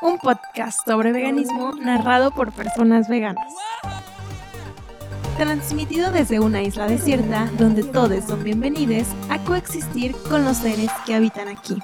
un podcast sobre veganismo narrado por personas veganas. Transmitido desde una isla desierta donde todos son bienvenidos a coexistir con los seres que habitan aquí.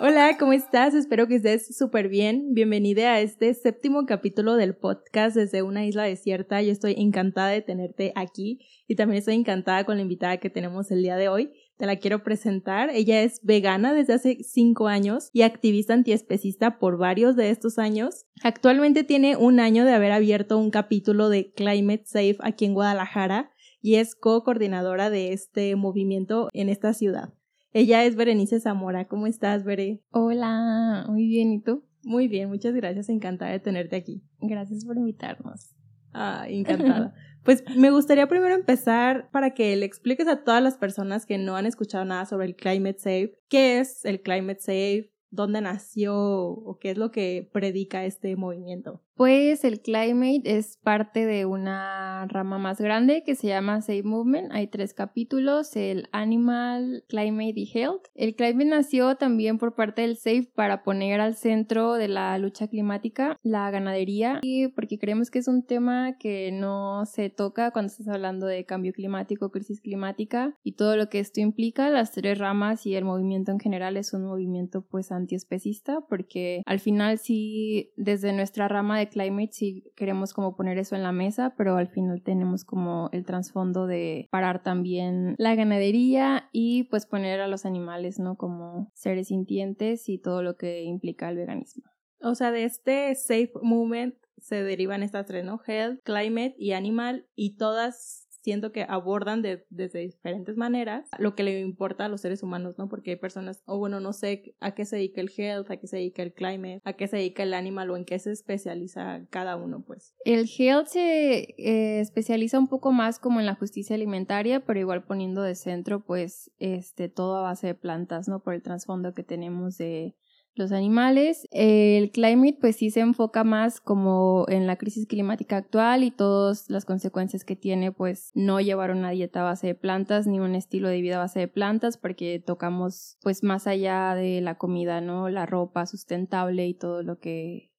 Hola, ¿cómo estás? Espero que estés súper bien. Bienvenida a este séptimo capítulo del podcast desde una isla desierta. Yo estoy encantada de tenerte aquí y también estoy encantada con la invitada que tenemos el día de hoy te la quiero presentar. Ella es vegana desde hace cinco años y activista antiespecista por varios de estos años. Actualmente tiene un año de haber abierto un capítulo de Climate Safe aquí en Guadalajara y es co-coordinadora de este movimiento en esta ciudad. Ella es Berenice Zamora. ¿Cómo estás, Bere? Hola, muy bien. ¿Y tú? Muy bien, muchas gracias. Encantada de tenerte aquí. Gracias por invitarnos. Ah, encantada. Pues me gustaría primero empezar para que le expliques a todas las personas que no han escuchado nada sobre el Climate Safe, qué es el Climate Safe, dónde nació o qué es lo que predica este movimiento. Pues el Climate es parte de una rama más grande que se llama Safe Movement. Hay tres capítulos, el Animal, Climate y Health. El Climate nació también por parte del Safe para poner al centro de la lucha climática la ganadería y porque creemos que es un tema que no se toca cuando estás hablando de cambio climático, crisis climática y todo lo que esto implica. Las tres ramas y el movimiento en general es un movimiento pues antiespecista porque al final sí desde nuestra rama de climate si queremos como poner eso en la mesa, pero al final tenemos como el trasfondo de parar también la ganadería y pues poner a los animales, ¿no? Como seres sintientes y todo lo que implica el veganismo. O sea, de este safe movement se derivan estas tres, ¿no? Health, climate y animal y todas siento que abordan de, desde diferentes maneras lo que le importa a los seres humanos, ¿no? Porque hay personas, o bueno, no sé a qué se dedica el health, a qué se dedica el climate, a qué se dedica el animal o en qué se especializa cada uno, pues. El health se eh, especializa un poco más como en la justicia alimentaria, pero igual poniendo de centro, pues, este, todo a base de plantas, ¿no? Por el trasfondo que tenemos de los animales. El climate pues sí se enfoca más como en la crisis climática actual y todas las consecuencias que tiene pues no llevar una dieta base de plantas ni un estilo de vida base de plantas porque tocamos pues más allá de la comida, ¿no? La ropa sustentable y todo lo que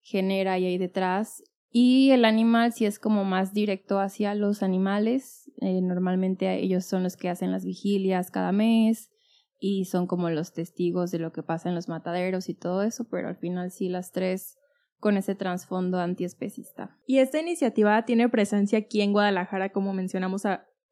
genera y hay detrás. Y el animal sí es como más directo hacia los animales. Eh, normalmente ellos son los que hacen las vigilias cada mes y son como los testigos de lo que pasa en los mataderos y todo eso, pero al final sí las tres con ese trasfondo antiespecista. Y esta iniciativa tiene presencia aquí en Guadalajara, como mencionamos,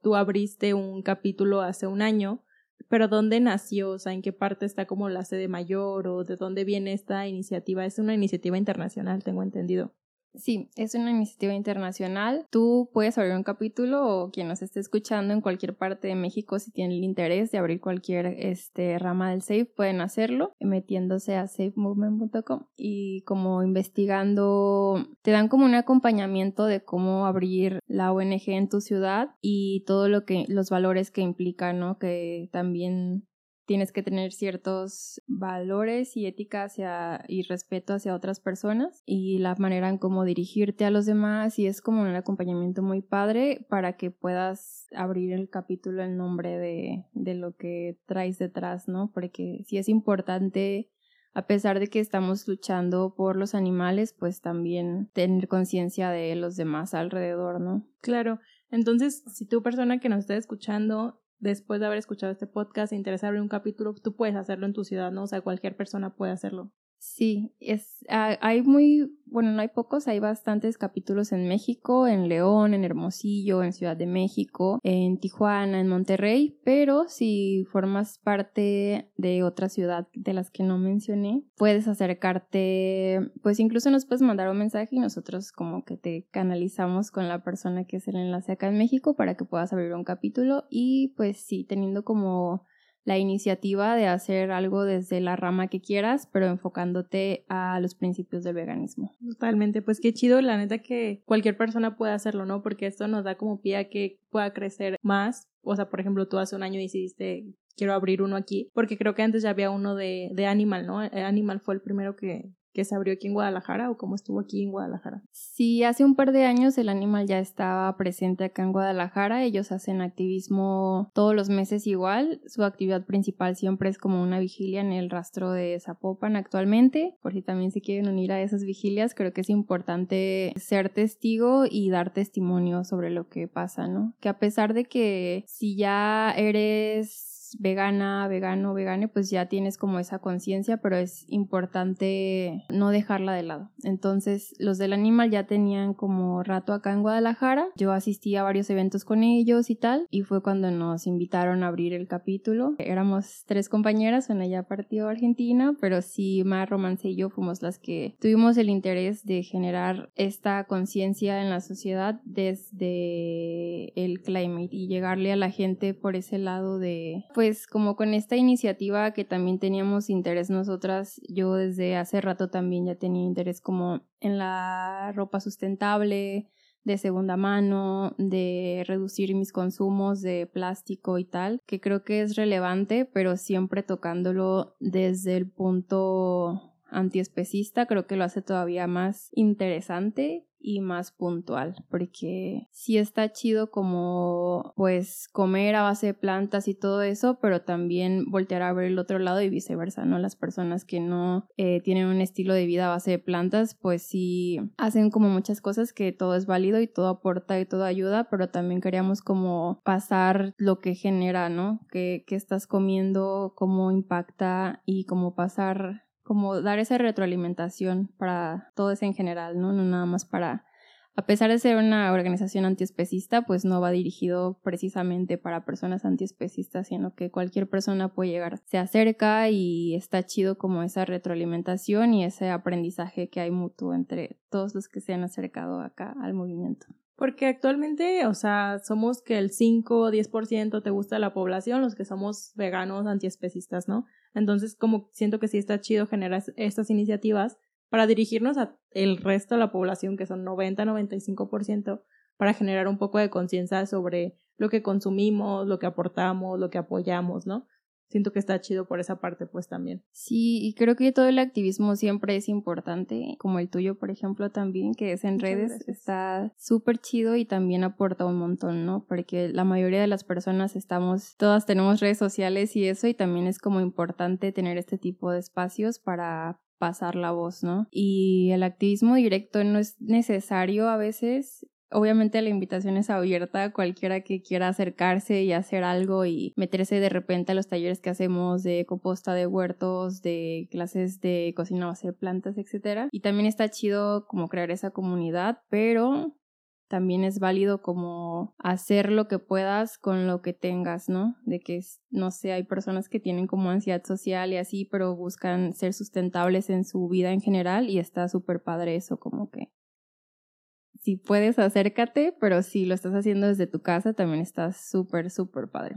tú abriste un capítulo hace un año, pero ¿dónde nació? O sea, ¿en qué parte está como la sede mayor o de dónde viene esta iniciativa? Es una iniciativa internacional, tengo entendido. Sí, es una iniciativa internacional. Tú puedes abrir un capítulo o quien nos esté escuchando en cualquier parte de México, si tiene el interés de abrir cualquier este, rama del SAFE, pueden hacerlo metiéndose a safemovement.com y como investigando, te dan como un acompañamiento de cómo abrir la ONG en tu ciudad y todo lo que, los valores que implica, ¿no? Que también tienes que tener ciertos valores y ética hacia, y respeto hacia otras personas y la manera en cómo dirigirte a los demás y es como un acompañamiento muy padre para que puedas abrir el capítulo en nombre de, de lo que traes detrás, ¿no? Porque si es importante a pesar de que estamos luchando por los animales, pues también tener conciencia de los demás alrededor, ¿no? Claro. Entonces, si tú persona que nos está escuchando después de haber escuchado este podcast e interesa abrir un capítulo, tú puedes hacerlo en tu ciudad, ¿no? O sea, cualquier persona puede hacerlo. Sí, es, ah, hay muy, bueno, no hay pocos, hay bastantes capítulos en México, en León, en Hermosillo, en Ciudad de México, en Tijuana, en Monterrey, pero si formas parte de otra ciudad de las que no mencioné, puedes acercarte, pues incluso nos puedes mandar un mensaje y nosotros como que te canalizamos con la persona que es el enlace acá en México para que puedas abrir un capítulo y pues sí, teniendo como la iniciativa de hacer algo desde la rama que quieras, pero enfocándote a los principios del veganismo. Totalmente, pues qué chido, la neta que cualquier persona pueda hacerlo, ¿no? Porque esto nos da como pie a que pueda crecer más. O sea, por ejemplo, tú hace un año decidiste quiero abrir uno aquí, porque creo que antes ya había uno de, de Animal, ¿no? Animal fue el primero que, que se abrió aquí en Guadalajara o cómo estuvo aquí en Guadalajara. Sí, hace un par de años el Animal ya estaba presente acá en Guadalajara. Ellos hacen activismo todos los meses igual. Su actividad principal siempre es como una vigilia en el rastro de Zapopan actualmente. Por si también se quieren unir a esas vigilias, creo que es importante ser testigo y dar testimonio sobre lo que pasa, ¿no? Que a pesar de que si ya eres vegana, vegano, vegane, pues ya tienes como esa conciencia, pero es importante no dejarla de lado. Entonces, los del animal ya tenían como rato acá en Guadalajara. Yo asistí a varios eventos con ellos y tal, y fue cuando nos invitaron a abrir el capítulo. Éramos tres compañeras, una ya partió a Argentina, pero sí, Mar, Romance y yo fuimos las que tuvimos el interés de generar esta conciencia en la sociedad desde el climate y llegarle a la gente por ese lado de, pues, pues como con esta iniciativa que también teníamos interés nosotras, yo desde hace rato también ya tenía interés como en la ropa sustentable, de segunda mano, de reducir mis consumos de plástico y tal, que creo que es relevante, pero siempre tocándolo desde el punto antiespecista, creo que lo hace todavía más interesante y más puntual, porque sí está chido como pues comer a base de plantas y todo eso, pero también voltear a ver el otro lado y viceversa, ¿no? Las personas que no eh, tienen un estilo de vida a base de plantas, pues sí hacen como muchas cosas que todo es válido y todo aporta y todo ayuda, pero también queríamos como pasar lo que genera, ¿no? Que, que estás comiendo, cómo impacta y como pasar como dar esa retroalimentación para todo eso en general, ¿no? No nada más para, a pesar de ser una organización antiespecista, pues no va dirigido precisamente para personas antiespecistas, sino que cualquier persona puede llegar, se acerca y está chido como esa retroalimentación y ese aprendizaje que hay mutuo entre todos los que se han acercado acá al movimiento. Porque actualmente, o sea, somos que el 5 o 10% te gusta la población, los que somos veganos antiespecistas, ¿no? Entonces, como siento que sí está chido generar estas iniciativas para dirigirnos a el resto de la población, que son 90-95%, para generar un poco de conciencia sobre lo que consumimos, lo que aportamos, lo que apoyamos, ¿no? Siento que está chido por esa parte pues también. Sí, y creo que todo el activismo siempre es importante, como el tuyo por ejemplo también, que es en redes, está súper chido y también aporta un montón, ¿no? Porque la mayoría de las personas estamos, todas tenemos redes sociales y eso, y también es como importante tener este tipo de espacios para pasar la voz, ¿no? Y el activismo directo no es necesario a veces Obviamente la invitación es abierta a cualquiera que quiera acercarse y hacer algo y meterse de repente a los talleres que hacemos de composta de huertos, de clases de cocina base de plantas, etc. Y también está chido como crear esa comunidad, pero también es válido como hacer lo que puedas con lo que tengas, ¿no? De que, no sé, hay personas que tienen como ansiedad social y así, pero buscan ser sustentables en su vida en general y está súper padre eso, como que si puedes, acércate, pero si lo estás haciendo desde tu casa, también está súper, súper padre.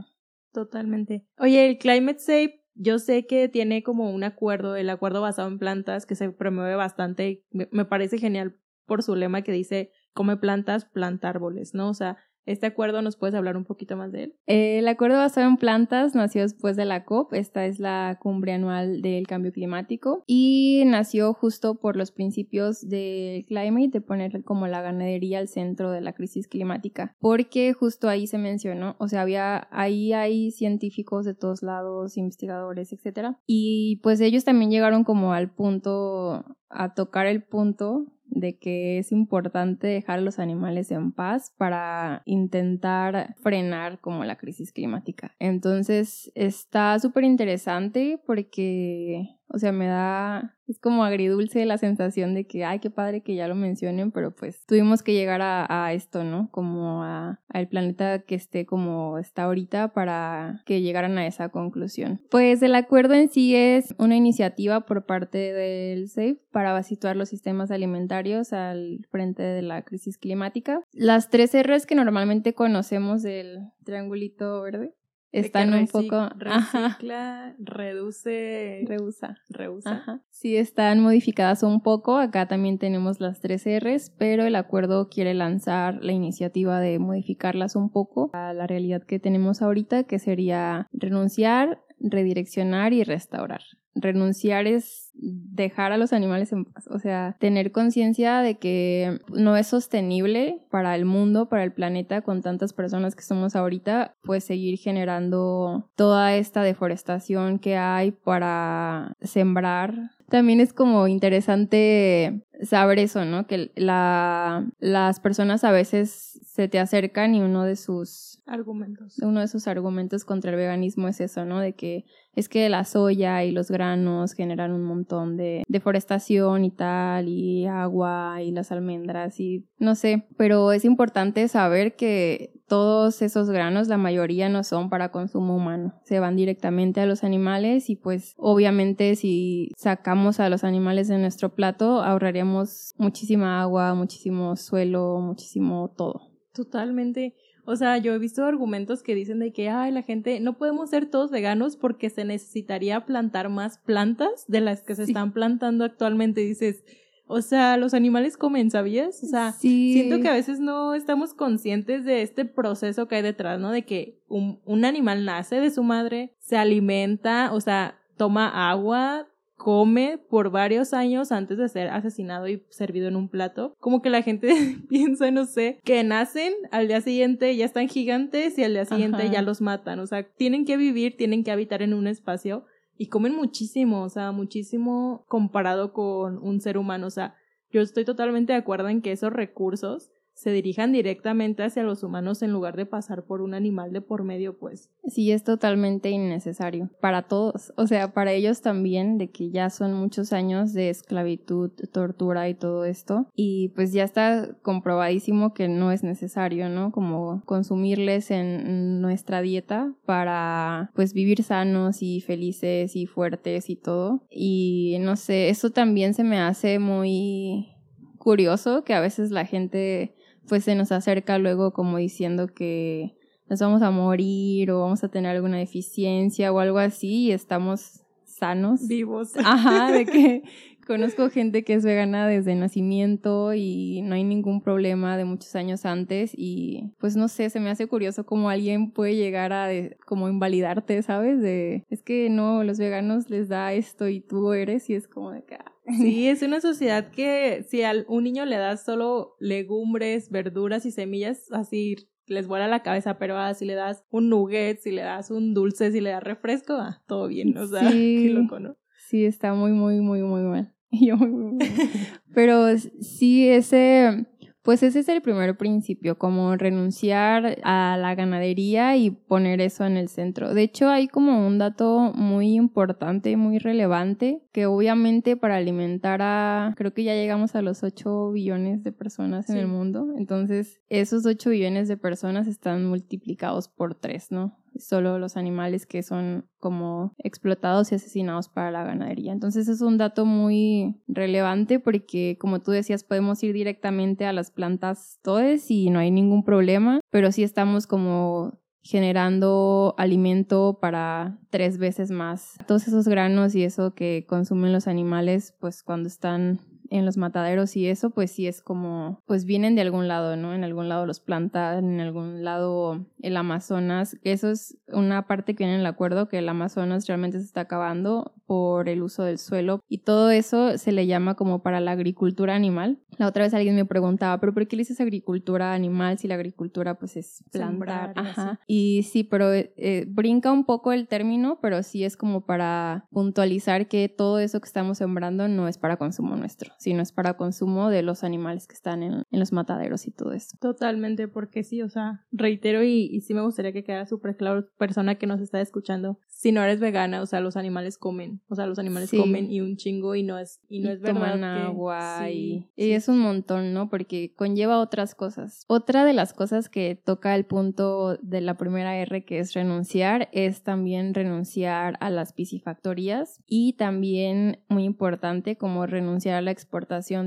Totalmente. Oye, el Climate Safe, yo sé que tiene como un acuerdo, el acuerdo basado en plantas, que se promueve bastante. Me parece genial por su lema que dice, come plantas, planta árboles, ¿no? O sea, este acuerdo, ¿nos puedes hablar un poquito más de él? el acuerdo basado en plantas nació después de la COP, esta es la cumbre anual del cambio climático y nació justo por los principios del climate, de poner como la ganadería al centro de la crisis climática, porque justo ahí se mencionó, o sea, había, ahí hay científicos de todos lados, investigadores, etcétera, y pues ellos también llegaron como al punto, a tocar el punto de que es importante dejar a los animales en paz para intentar frenar como la crisis climática. Entonces está súper interesante porque o sea, me da, es como agridulce la sensación de que, ay, qué padre que ya lo mencionen, pero pues tuvimos que llegar a, esto, ¿no? Como a, al planeta que esté como está ahorita para que llegaran a esa conclusión. Pues el acuerdo en sí es una iniciativa por parte del SAFE para situar los sistemas alimentarios al frente de la crisis climática. Las tres R's que normalmente conocemos del triangulito verde están un poco recicla, reduce, reusa, reusa. Sí, están modificadas un poco. Acá también tenemos las tres R's, pero el acuerdo quiere lanzar la iniciativa de modificarlas un poco a la realidad que tenemos ahorita, que sería renunciar, redireccionar y restaurar. Renunciar es dejar a los animales en paz, o sea, tener conciencia de que no es sostenible para el mundo, para el planeta, con tantas personas que somos ahorita, pues seguir generando toda esta deforestación que hay para sembrar también es como interesante saber eso, ¿no? Que la, las personas a veces se te acercan y uno de sus argumentos. Uno de sus argumentos contra el veganismo es eso, ¿no? De que es que la soya y los granos generan un montón de deforestación y tal, y agua y las almendras y no sé, pero es importante saber que todos esos granos, la mayoría no son para consumo humano, se van directamente a los animales y pues obviamente si sacamos a los animales de nuestro plato ahorraríamos muchísima agua, muchísimo suelo, muchísimo todo. Totalmente. O sea, yo he visto argumentos que dicen de que, ay, la gente, no podemos ser todos veganos porque se necesitaría plantar más plantas de las que se están plantando actualmente. dices, o sea, los animales comen, ¿sabías? O sea, siento que a veces no estamos conscientes de este proceso que hay detrás, ¿no? De que un, un animal nace de su madre, se alimenta, o sea, toma agua, come por varios años antes de ser asesinado y servido en un plato. Como que la gente piensa, no sé, que nacen, al día siguiente ya están gigantes y al día siguiente ya los matan. O sea, tienen que vivir, tienen que habitar en un espacio y comen muchísimo, o sea, muchísimo comparado con un ser humano. O sea, yo estoy totalmente de acuerdo en que esos recursos se dirijan directamente hacia los humanos en lugar de pasar por un animal de por medio, pues. Sí, es totalmente innecesario para todos, o sea, para ellos también, de que ya son muchos años de esclavitud, tortura y todo esto, y pues ya está comprobadísimo que no es necesario, ¿no? Como consumirles en nuestra dieta para pues vivir sanos y felices y fuertes y todo. Y no sé, eso también se me hace muy curioso que a veces la gente pues se nos acerca luego como diciendo que nos vamos a morir o vamos a tener alguna deficiencia o algo así y estamos sanos. Vivos. Ajá, de que conozco gente que es vegana desde nacimiento y no hay ningún problema de muchos años antes y pues no sé, se me hace curioso cómo alguien puede llegar a como invalidarte, ¿sabes? De es que no, los veganos les da esto y tú eres y es como de que ah, Sí, es una sociedad que si a un niño le das solo legumbres, verduras y semillas, así les vuela la cabeza, pero ah, si le das un nugget, si le das un dulce, si le das refresco, ah, todo bien, o sea, qué loco, ¿no? Sí, está muy, muy, muy, muy mal. pero sí, ese pues ese es el primer principio, como renunciar a la ganadería y poner eso en el centro. De hecho, hay como un dato muy importante, muy relevante, que obviamente para alimentar a, creo que ya llegamos a los 8 billones de personas en el mundo, entonces esos 8 billones de personas están multiplicados por 3, ¿no? Solo los animales que son como explotados y asesinados para la ganadería. Entonces es un dato muy relevante porque como tú decías podemos ir directamente a las plantas todes y no hay ningún problema, pero sí estamos como generando alimento para tres veces más. Todos esos granos y eso que consumen los animales, pues cuando están en los mataderos y eso, pues sí es como, pues vienen de algún lado, ¿no? En algún lado los plantan, en algún lado el Amazonas. Eso es una parte que viene en el acuerdo, que el Amazonas realmente se está acabando por el uso del suelo y todo eso se le llama como para la agricultura animal. La otra vez alguien me preguntaba, pero ¿por qué le dices agricultura animal si la agricultura pues es plantar? Ajá. Y sí, pero eh, brinca un poco el término, pero sí es como para puntualizar que todo eso que estamos sembrando no es para consumo nuestro sino es para consumo de los animales que están en, los mataderos y todo eso. Totalmente, porque sí, o sea, reitero y, sí me gustaría que quede súper claro, persona que nos está escuchando, si no eres vegana, o sea, los animales comen, o sea, los animales comen y un chingo y no es, y no es verdad. Toman agua y, y es un montón, ¿no? Porque conlleva otras cosas. Otra de las cosas que toca el punto de la primera R, que es renunciar, es también renunciar a las piscifactorías y también, muy importante, como renunciar a la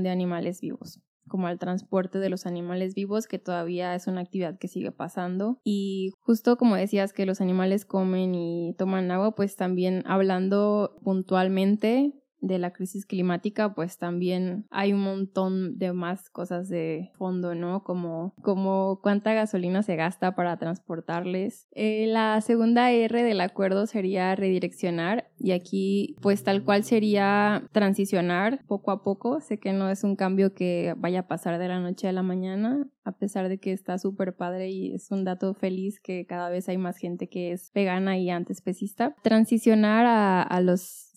de animales vivos como al transporte de los animales vivos, que todavía es una actividad que sigue pasando. Y justo como decías que los animales comen y toman agua, pues también hablando puntualmente de la crisis climática, pues también hay un montón de más cosas de fondo, ¿no? Como, como cuánta gasolina se gasta para transportarles. Eh, la segunda R del acuerdo sería redireccionar y aquí pues tal cual sería transicionar poco a poco. Sé que no es un cambio que vaya a pasar de la noche a la mañana, a pesar de que está súper padre y es un dato feliz que cada vez hay más gente que es vegana y antiespecista. Transicionar a, a los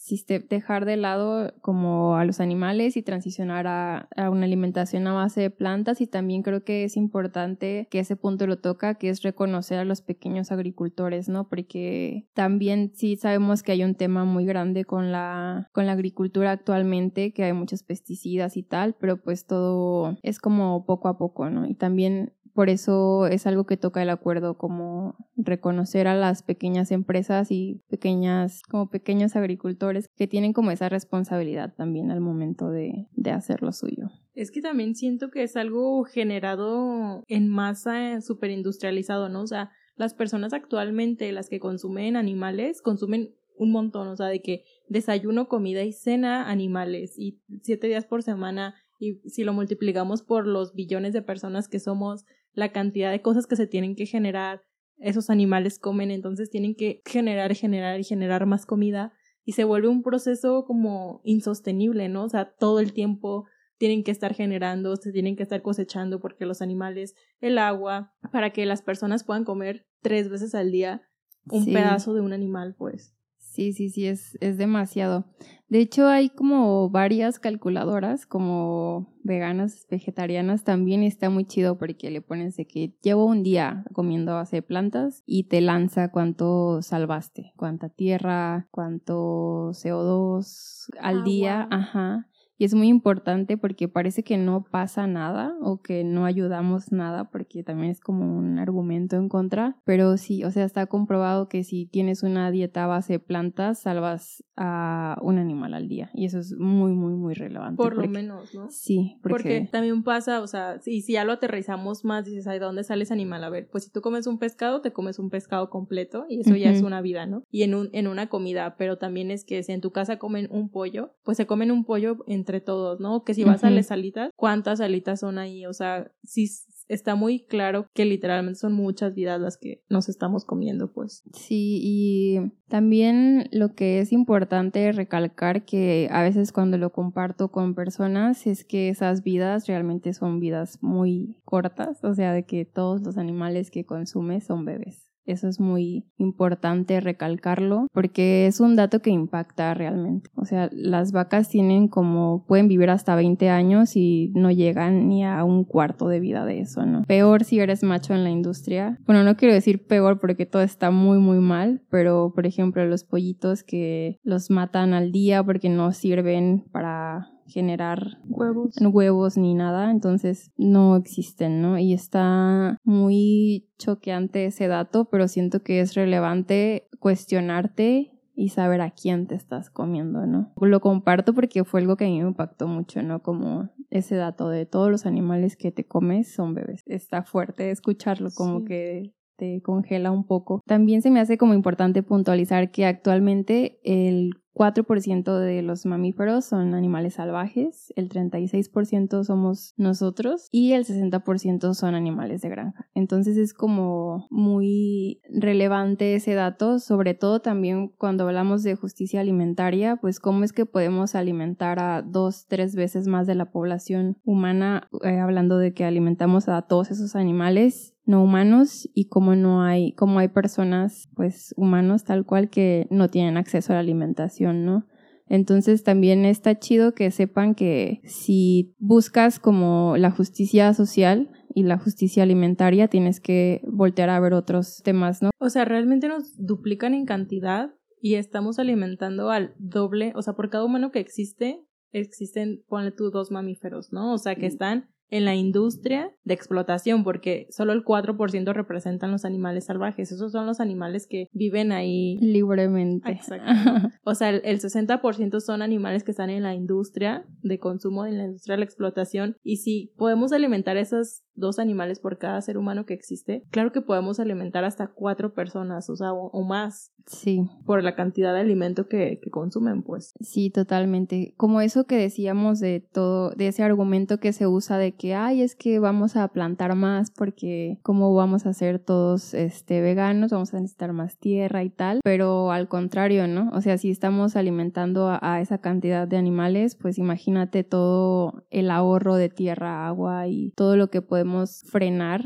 dejar de lado como a los animales y transicionar a, una alimentación a base de plantas y también creo que es importante que ese punto lo toca, que es reconocer a los pequeños agricultores, ¿no? Porque también sí sabemos que hay un tema muy grande con la, con la agricultura actualmente, que hay muchos pesticidas y tal, pero pues todo es como poco a poco, ¿no? Y también por eso es algo que toca el acuerdo, como reconocer a las pequeñas empresas y pequeñas, como pequeños agricultores que tienen como esa responsabilidad también al momento de, de hacer lo suyo. Es que también siento que es algo generado en masa súper industrializado, ¿no? O sea, las personas actualmente, las que consumen animales, consumen un montón, o sea, de que desayuno, comida y cena animales y siete días por semana y si lo multiplicamos por los billones de personas que somos, la cantidad de cosas que se tienen que generar, esos animales comen, entonces tienen que generar, generar y generar más comida y se vuelve un proceso como insostenible, ¿no? O sea, todo el tiempo tienen que estar generando, se tienen que estar cosechando porque los animales, el agua, para que las personas puedan comer tres veces al día un pedazo de un animal, pues. Sí, sí, sí, es, es demasiado. De hecho, hay como varias calculadoras, como veganas, vegetarianas, también está muy chido porque le pones de que llevo un día comiendo base de plantas y te lanza cuánto salvaste, cuánta tierra, cuánto CO2 al día, ajá. Y es muy importante porque parece que no pasa nada o que no ayudamos nada porque también es como un argumento en contra. Pero sí, o sea, está comprobado que si tienes una dieta base de plantas, salvas a un animal al día. Y eso es muy, muy, muy relevante. Por lo menos, ¿no? Sí, porque... porque... también pasa, o sea, si, si ya lo aterrizamos más, dices, ¿de dónde sale ese animal? A ver, pues si tú comes un pescado, te comes un pescado completo y eso ya es una vida, ¿no? Y en, un, en una comida, pero también es que si en tu casa comen un pollo, pues se comen un pollo entre todos, ¿no? Que si vas a las salitas, ¿cuántas salitas son ahí? O sea, si está muy claro que literalmente son muchas vidas las que nos estamos comiendo, pues. Sí, y también lo que es importante recalcar que a veces cuando lo comparto con personas es que esas vidas realmente son vidas muy cortas, o sea, de que todos los animales que consumes son bebés. Eso es muy importante recalcarlo porque es un dato que impacta realmente. O sea, las vacas tienen como, pueden vivir hasta 20 años y no llegan ni a un cuarto de vida de eso, ¿no? Peor si eres macho en la industria. Bueno, no quiero decir peor porque todo está muy, muy mal, pero por ejemplo los pollitos que los matan al día porque no sirven para generar huevos. huevos ni nada, entonces no existen, ¿no? Y está muy choqueante ese dato, pero siento que es relevante cuestionarte y saber a quién te estás comiendo, ¿no? Lo comparto porque fue algo que a mí me impactó mucho, ¿no? Como ese dato de todos los animales que te comes son bebés. Está fuerte escucharlo, como que te congela un poco. También se me hace como importante puntualizar que actualmente el 4% de los mamíferos son animales salvajes, el 36% somos nosotros y el 60% son animales de granja. Entonces es como muy relevante ese dato, sobre todo también cuando hablamos de justicia alimentaria, pues cómo es que podemos alimentar a dos, tres veces más de la población humana, eh, hablando de que alimentamos a todos esos animales no humanos y como no hay, como hay personas, pues humanos tal cual que no tienen acceso a la alimentación, ¿no? Entonces también está chido que sepan que si buscas como la justicia social y la justicia alimentaria, tienes que voltear a ver otros temas, ¿no? O sea, realmente nos duplican en cantidad y estamos alimentando al doble, o sea, por cada humano que existe, existen, ponle tú, dos mamíferos, ¿no? O sea, que están en la industria de explotación, porque solo el 4% representan los animales salvajes. Esos son los animales que viven ahí libremente. Exacto. o sea, el, 60% son animales que están en la industria de consumo, en la industria de la explotación. Y si podemos alimentar esas dos animales por cada ser humano que existe, claro que podemos alimentar hasta cuatro personas, o sea, o, más. Sí. Por la cantidad de alimento que, que, consumen, pues. Sí, totalmente. Como eso que decíamos de todo, de ese argumento que se usa de que, ay, es que vamos a plantar más porque cómo vamos a ser todos este, veganos, vamos a necesitar más tierra y tal, pero al contrario, ¿no? O sea, si estamos alimentando a esa cantidad de animales, pues imagínate todo el ahorro de tierra, agua y todo lo que podemos frenar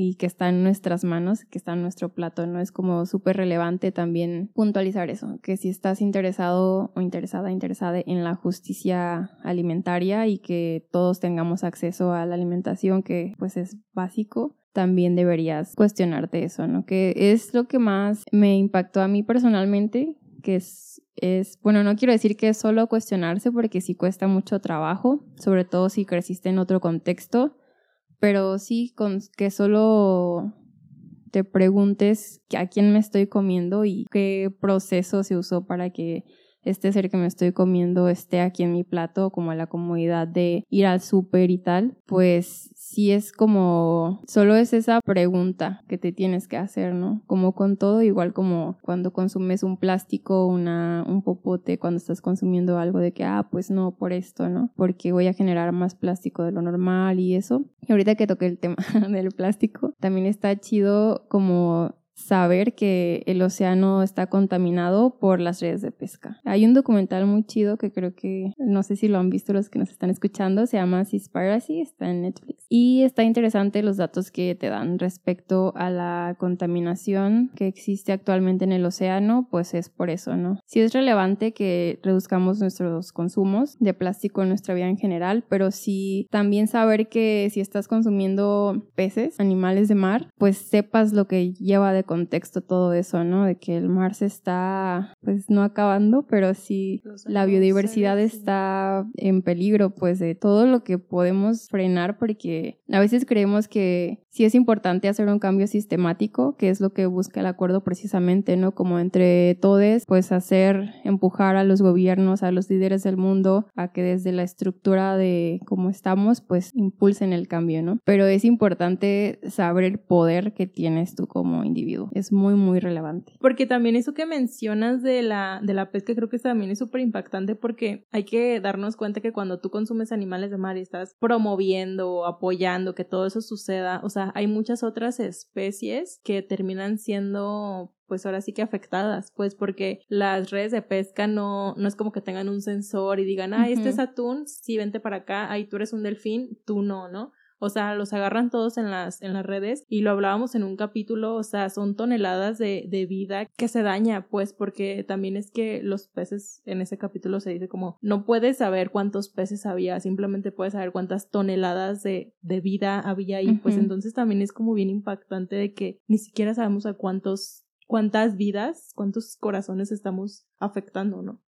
y que está en nuestras manos, que está en nuestro plato, ¿no? Es como súper relevante también puntualizar eso, que si estás interesado o interesada, interesada en la justicia alimentaria y que todos tengamos acceso a la alimentación, que pues es básico, también deberías cuestionarte eso, ¿no? Que es lo que más me impactó a mí personalmente, que es, es, bueno, no quiero decir que es solo cuestionarse porque sí cuesta mucho trabajo, sobre todo si creciste en otro contexto, pero sí con que solo te preguntes a quién me estoy comiendo y qué proceso se usó para que este ser que me estoy comiendo esté aquí en mi plato, como la comodidad de ir al súper y tal, pues sí es como, solo es esa pregunta que te tienes que hacer, ¿no? Como con todo, igual como cuando consumes un plástico, una, un popote, cuando estás consumiendo algo de que, ah, pues no, por esto, ¿no? Porque voy a generar más plástico de lo normal y eso. Y ahorita que toqué el tema del plástico, también está chido como saber que el océano está contaminado por las redes de pesca. Hay un documental muy chido que creo que no sé si lo han visto los que nos están escuchando, se llama Seaspiracy, está en Netflix. Y está interesante los datos que te dan respecto a la contaminación que existe actualmente en el océano, pues es por eso, ¿no? Sí es relevante que reduzcamos nuestros consumos de plástico en nuestra vida en general, pero sí también saber que si estás consumiendo peces, animales de mar, pues sepas lo que lleva de contexto todo eso, ¿no? De que el mar se está, pues no acabando, pero sí la biodiversidad está en peligro, pues de todo lo que podemos frenar, porque a veces creemos que sí es importante hacer un cambio sistemático, que es lo que busca el acuerdo precisamente, ¿no? Como entre todos, pues hacer, empujar a los gobiernos, a los líderes del mundo, a que desde la estructura de cómo estamos, pues impulsen el cambio, ¿no? Pero es importante saber el poder que tienes tú como individuo es muy, muy relevante. Porque también eso que mencionas de la, de la pesca creo que también es súper impactante porque hay que darnos cuenta que cuando tú consumes animales de mar y estás promoviendo o apoyando que todo eso suceda, o sea, hay muchas otras especies que terminan siendo pues ahora sí que afectadas, pues porque las redes de pesca no, no es como que tengan un sensor y digan, ah, este es atún, sí, vente para acá, ahí tú eres un delfín, tú no, ¿no? O sea, los agarran todos en las, en las redes y lo hablábamos en un capítulo, o sea, son toneladas de, de vida que se daña, pues, porque también es que los peces en ese capítulo se dice como, no puedes saber cuántos peces había, simplemente puedes saber cuántas toneladas de, de vida había ahí, pues entonces también es como bien impactante de que ni siquiera sabemos a cuántos cuántas vidas, cuántos corazones estamos afectando, ¿no?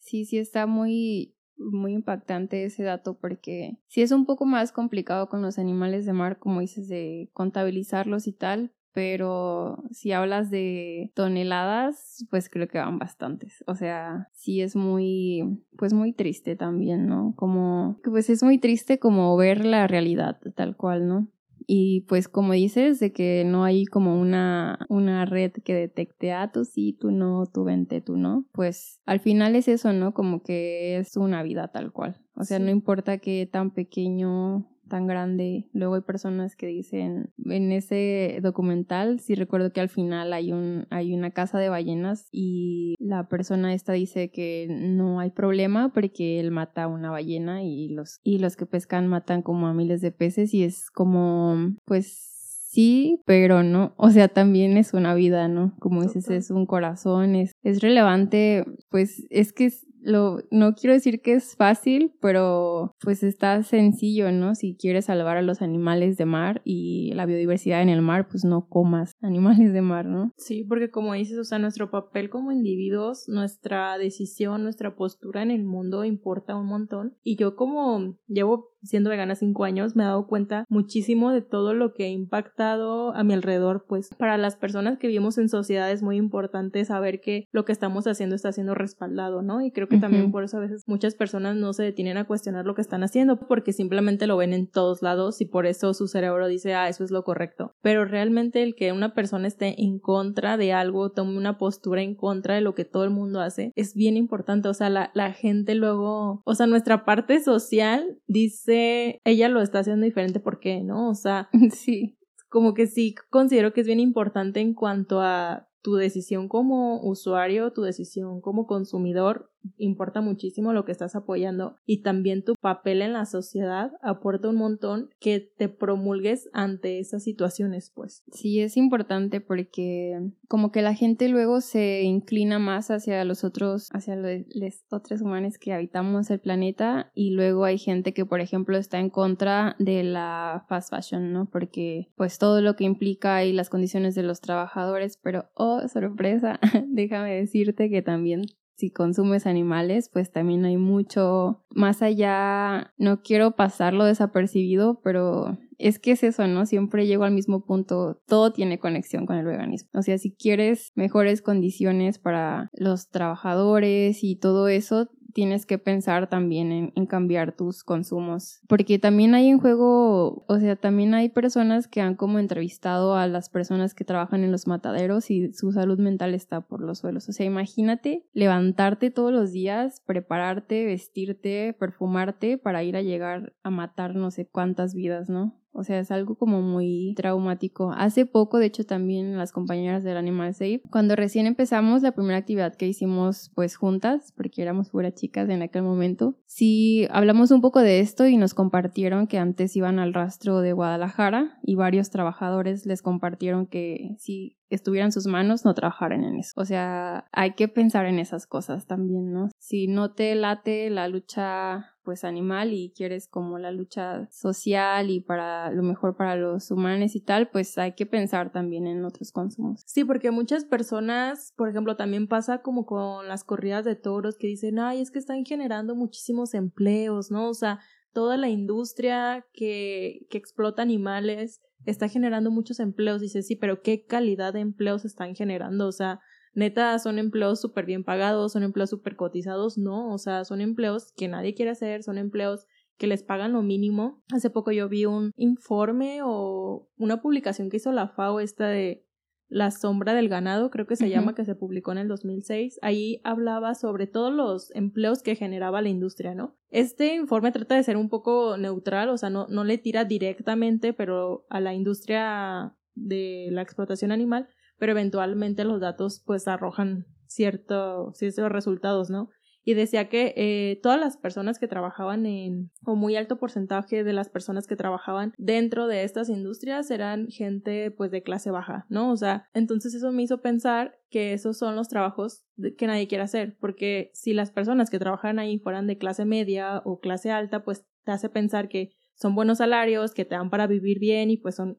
Sí, sí está muy muy impactante ese dato porque sí es un poco más complicado con los animales de mar, como dices, de contabilizarlos y tal, pero si hablas de toneladas, pues creo que van bastantes. O sea, sí es muy, pues muy triste también, ¿no? Como, pues es muy triste como ver la realidad tal cual, ¿no? Y pues como dices, de que no hay como una, una red que detecte, ah, tú sí, tú no, tú vente, tú no, pues al final es eso, ¿no? Como que es una vida tal cual. O sea, no importa qué tan pequeño tan grande. Luego hay personas que dicen, en ese documental, sí recuerdo que al final hay, un, hay una casa de ballenas y la persona esta dice que no hay problema porque él mata a una ballena y los, y los que pescan matan como a miles de peces y es como, pues sí, pero no, o sea, también es una vida, ¿no? Como dices, es un corazón, es, es relevante, pues es que lo, no quiero decir que es fácil, pero pues está sencillo, ¿no? Si quieres salvar a los animales de mar y la biodiversidad en el mar, pues no comas animales de mar, ¿no? Sí, porque como dices, o sea, nuestro papel como individuos, nuestra decisión, nuestra postura en el mundo importa un montón. Y yo como llevo siendo vegana cinco años, me he dado cuenta muchísimo de todo lo que ha impactado a mi alrededor, pues para las personas que vivimos en sociedades muy importante saber que lo que estamos haciendo está siendo respaldado, ¿no? Y creo que que también por eso a veces muchas personas no se detienen a cuestionar lo que están haciendo porque simplemente lo ven en todos lados y por eso su cerebro dice, ah, eso es lo correcto. Pero realmente el que una persona esté en contra de algo, tome una postura en contra de lo que todo el mundo hace, es bien importante. O sea, la, la gente luego, o sea, nuestra parte social dice, ella lo está haciendo diferente porque, ¿no? O sea, sí. Como que sí considero que es bien importante en cuanto a tu decisión como usuario, tu decisión como consumidor, importa muchísimo lo que estás apoyando y también tu papel en la sociedad aporta un montón que te promulgues ante esas situaciones, pues. Sí, es importante porque como que la gente luego se inclina más hacia los otros, hacia los, otros humanos que habitamos el planeta y luego hay gente que, por ejemplo, está en contra de la fast fashion, ¿no? Porque pues todo lo que implica y las condiciones de los trabajadores, pero oh, sorpresa, déjame decirte que también si consumes animales, pues también hay mucho más allá, no quiero pasarlo desapercibido, pero es que es eso, ¿no? Siempre llego al mismo punto, todo tiene conexión con el veganismo. O sea, si quieres mejores condiciones para los trabajadores y todo eso, tienes que pensar también en, cambiar tus consumos. Porque también hay en juego, o sea, también hay personas que han como entrevistado a las personas que trabajan en los mataderos y su salud mental está por los suelos. O sea, imagínate levantarte todos los días, prepararte, vestirte, perfumarte para ir a llegar a matar no sé cuántas vidas, ¿no? O sea, es algo como muy traumático. Hace poco, de hecho, también las compañeras del Animal Safe, cuando recién empezamos la primera actividad que hicimos pues juntas, porque éramos pura chicas en aquel momento, sí hablamos un poco de esto y nos compartieron que antes iban al rastro de Guadalajara y varios trabajadores les compartieron que si estuviera en sus manos, no trabajaran en eso. O sea, hay que pensar en esas cosas también, ¿no? Si no te late la lucha pues animal y quieres como la lucha social y para lo mejor para los humanos y tal, pues hay que pensar también en otros consumos. Sí, porque muchas personas, por ejemplo, también pasa como con las corridas de toros que dicen, ay, es que están generando muchísimos empleos, ¿no? O sea, toda la industria que, que explota animales está generando muchos empleos. Dice, sí, pero ¿qué calidad de empleos están generando? O sea, neta, son empleos súper bien pagados, son empleos súper cotizados, no, o sea, son empleos que nadie quiere hacer, son empleos que les pagan lo mínimo. Hace poco yo vi un informe o una publicación que hizo la FAO esta de la sombra del ganado, creo que se llama, que se publicó en el 2006. Ahí hablaba sobre todos los empleos que generaba la industria, ¿no? Este informe trata de ser un poco neutral, o sea, no, no le tira directamente, pero a la industria de la explotación animal, pero eventualmente los datos pues arrojan cierto, ciertos resultados, ¿no? y decía que eh, todas las personas que trabajaban en, o muy alto porcentaje de las personas que trabajaban dentro de estas industrias eran gente pues de clase baja, ¿no? O sea, entonces eso me hizo pensar que esos son los trabajos que nadie quiere hacer, porque si las personas que trabajan ahí fueran de clase media o clase alta, pues te hace pensar que son buenos salarios, que te dan para vivir bien y pues son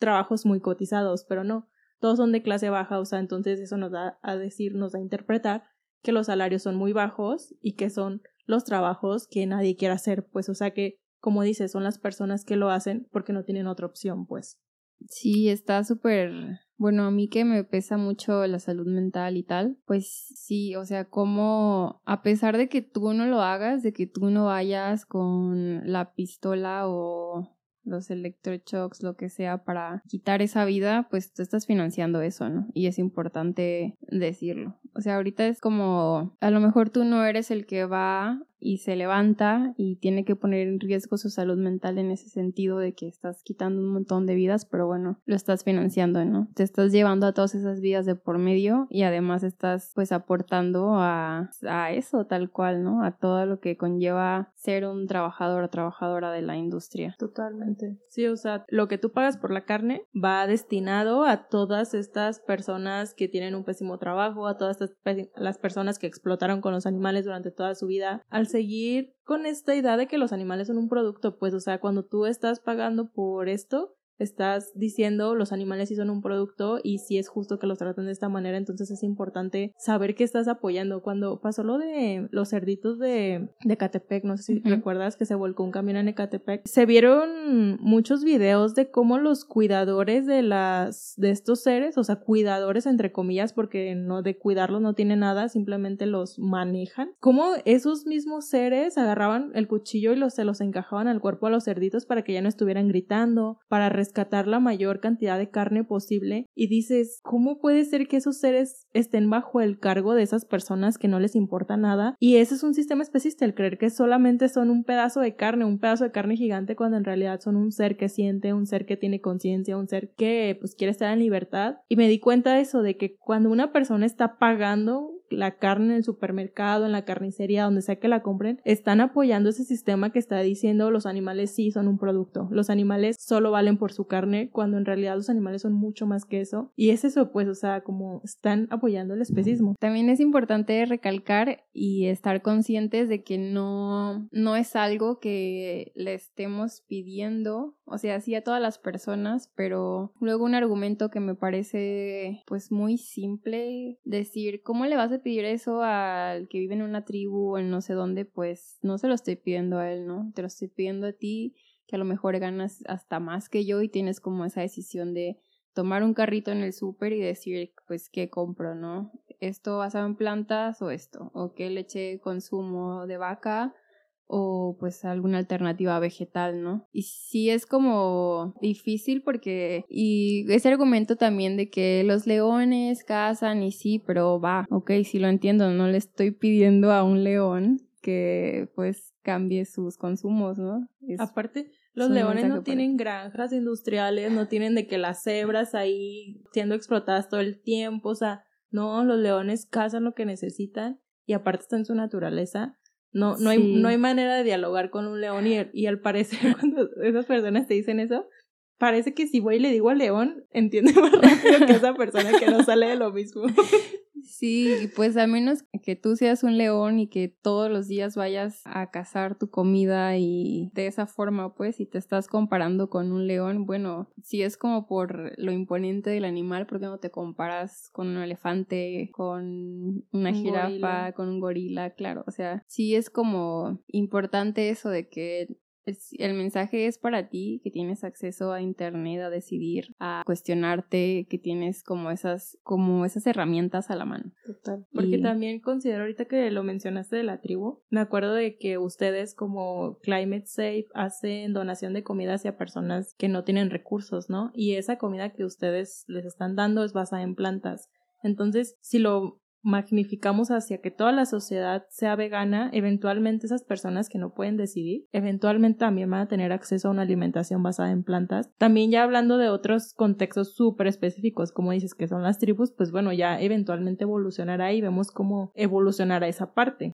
trabajos muy cotizados, pero no, todos son de clase baja, o sea, entonces eso nos da a decir, nos da a interpretar que los salarios son muy bajos y que son los trabajos que nadie quiere hacer, pues, o sea que, como dices, son las personas que lo hacen porque no tienen otra opción, pues. Sí, está súper, bueno, a mí que me pesa mucho la salud mental y tal, pues sí, o sea, como a pesar de que tú no lo hagas, de que tú no vayas con la pistola o los electroshocks, lo que sea, para quitar esa vida, pues tú estás financiando eso, ¿no? Y es importante decirlo. O sea, ahorita es como, a lo mejor tú no eres el que va y se levanta y tiene que poner en riesgo su salud mental en ese sentido de que estás quitando un montón de vidas, pero bueno, lo estás financiando, ¿no? Te estás llevando a todas esas vidas de por medio y además estás pues aportando a, a eso tal cual, ¿no? A todo lo que conlleva ser un trabajador o trabajadora de la industria. Totalmente. Sí, o sea, lo que tú pagas por la carne va destinado a todas estas personas que tienen un pésimo trabajo, a todas estas las personas que explotaron con los animales durante toda su vida, al seguir con esta idea de que los animales son un producto, pues, o sea, cuando tú estás pagando por esto, estás diciendo los animales sí son un producto y si es justo que los traten de esta manera, entonces es importante saber que estás apoyando. Cuando pasó lo de los cerditos de, de Catepec, no sé si recuerdas que se volcó un camión en Ecatepec, se vieron muchos videos de cómo los cuidadores de las de estos seres, o sea, cuidadores entre comillas, porque no de cuidarlos no tiene nada, simplemente los manejan. Cómo esos mismos seres agarraban el cuchillo y los, se los encajaban al cuerpo a los cerditos para que ya no estuvieran gritando, para rescatar la mayor cantidad de carne posible. Y dices, ¿cómo puede ser que esos seres estén bajo el cargo de esas personas que no les importa nada? Y ese es un sistema especista, el creer que solamente son un pedazo de carne, un pedazo de carne gigante, cuando en realidad son un ser que siente, un ser que tiene conciencia, un ser que pues quiere estar en libertad. Y me di cuenta de eso, de que cuando una persona está pagando la carne en el supermercado, en la carnicería, donde sea que la compren, están apoyando ese sistema que está diciendo los animales sí son un producto. Los animales solo valen por su carne, cuando en realidad los animales son mucho más que eso. Y es eso, pues, o sea, como están apoyando el especismo. También es importante recalcar y estar conscientes de que no, no es algo que le estemos pidiendo, o sea, sí a todas las personas, pero luego un argumento que me parece pues muy simple, decir, ¿cómo le vas a pedir eso al que vive en una tribu o en no sé dónde, pues no se lo estoy pidiendo a él, ¿no? Te lo estoy pidiendo a ti, que a lo mejor ganas hasta más que yo y tienes como esa decisión de tomar un carrito en el súper y decir, pues, ¿qué compro, no? ¿Esto basado en plantas o esto? ¿O qué leche consumo de vaca? O pues alguna alternativa vegetal, ¿no? Y sí es como difícil porque y ese argumento también de que los leones cazan y sí, pero va, ok, sí lo entiendo, no le estoy pidiendo a un león que pues cambie sus consumos, ¿no? Aparte, los leones no tienen granjas industriales, no tienen de que las cebras ahí siendo explotadas todo el tiempo, o sea, no, los leones cazan lo que necesitan y aparte está en su naturaleza no, no, hay, no hay manera de dialogar con un león y, y al parecer cuando esas personas te dicen eso, parece que si voy y le digo al león, entiende más rápido que esa persona que no sale de lo mismo. Sí, pues a menos que tú seas un león y que todos los días vayas a cazar tu comida y de esa forma, pues, si te estás comparando con un león, bueno, si es como por lo imponente del animal, ¿por qué no te comparas con un elefante, con una jirafa, con un gorila? Claro, o sea, sí es como importante eso de que el mensaje es para ti, que tienes acceso a internet, a decidir, a cuestionarte, que tienes como esas, como esas herramientas a la mano. Total. Porque también considero ahorita que lo mencionaste de la tribu, me acuerdo de que ustedes como Climate Safe hacen donación de comida hacia personas que no tienen recursos, ¿no? Y esa comida que ustedes les están dando es basada en plantas. Entonces, si lo magnificamos hacia que toda la sociedad sea vegana, eventualmente esas personas que no pueden decidir, eventualmente también van a tener acceso a una alimentación basada en plantas. También ya hablando de otros contextos súper específicos, como dices que son las tribus, pues bueno, ya eventualmente evolucionará y vemos cómo evolucionará esa parte.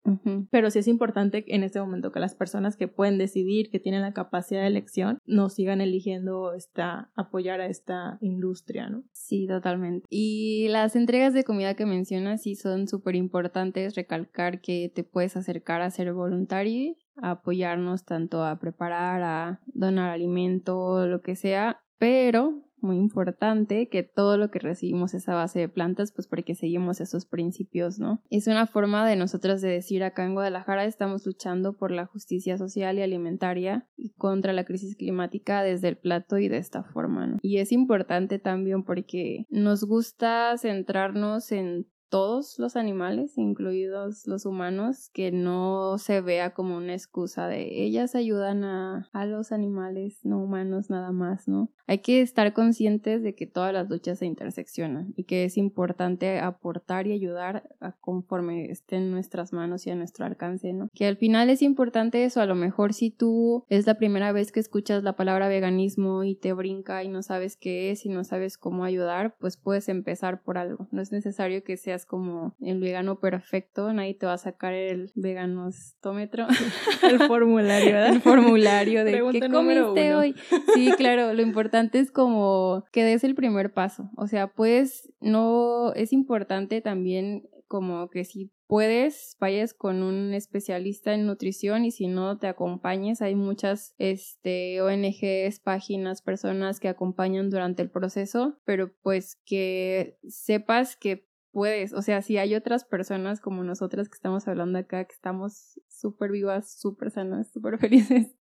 Pero sí es importante en este momento que las personas que pueden decidir, que tienen la capacidad de elección, no sigan eligiendo esta, apoyar a esta industria, ¿no? Sí, totalmente. Y las entregas de comida que mencionas, sí son súper importantes recalcar que te puedes acercar a ser voluntario, a apoyarnos tanto a preparar, a donar alimento, lo que sea, pero muy importante que todo lo que recibimos es a base de plantas, pues porque seguimos esos principios, ¿no? Es una forma de nosotros de decir acá en Guadalajara estamos luchando por la justicia social y alimentaria y contra la crisis climática desde el plato y de esta forma, ¿no? Y es importante también porque nos gusta centrarnos en todos los animales, incluidos los humanos, que no se vea como una excusa de ellas ayudan a, a, los animales no humanos nada más, ¿no? Hay que estar conscientes de que todas las luchas se interseccionan y que es importante aportar y ayudar a conforme esté en nuestras manos y a nuestro alcance, ¿no? Que al final es importante eso, a lo mejor si tú es la primera vez que escuchas la palabra veganismo y te brinca y no sabes qué es y no sabes cómo ayudar, pues puedes empezar por algo. No es necesario que seas como el vegano perfecto, nadie te va a sacar el veganostómetro. el formulario, ¿verdad? El formulario de ¿qué comiste hoy? Sí, claro, lo importante es como que des el primer paso. O sea, pues no es importante también como que si puedes, vayas con un especialista en nutrición y si no te acompañes, hay muchas este, ONGs, páginas, personas que acompañan durante el proceso, pero pues que sepas que puedes, o sea, si hay otras personas como nosotras que estamos hablando acá, que estamos súper vivas, súper sanas, súper felices,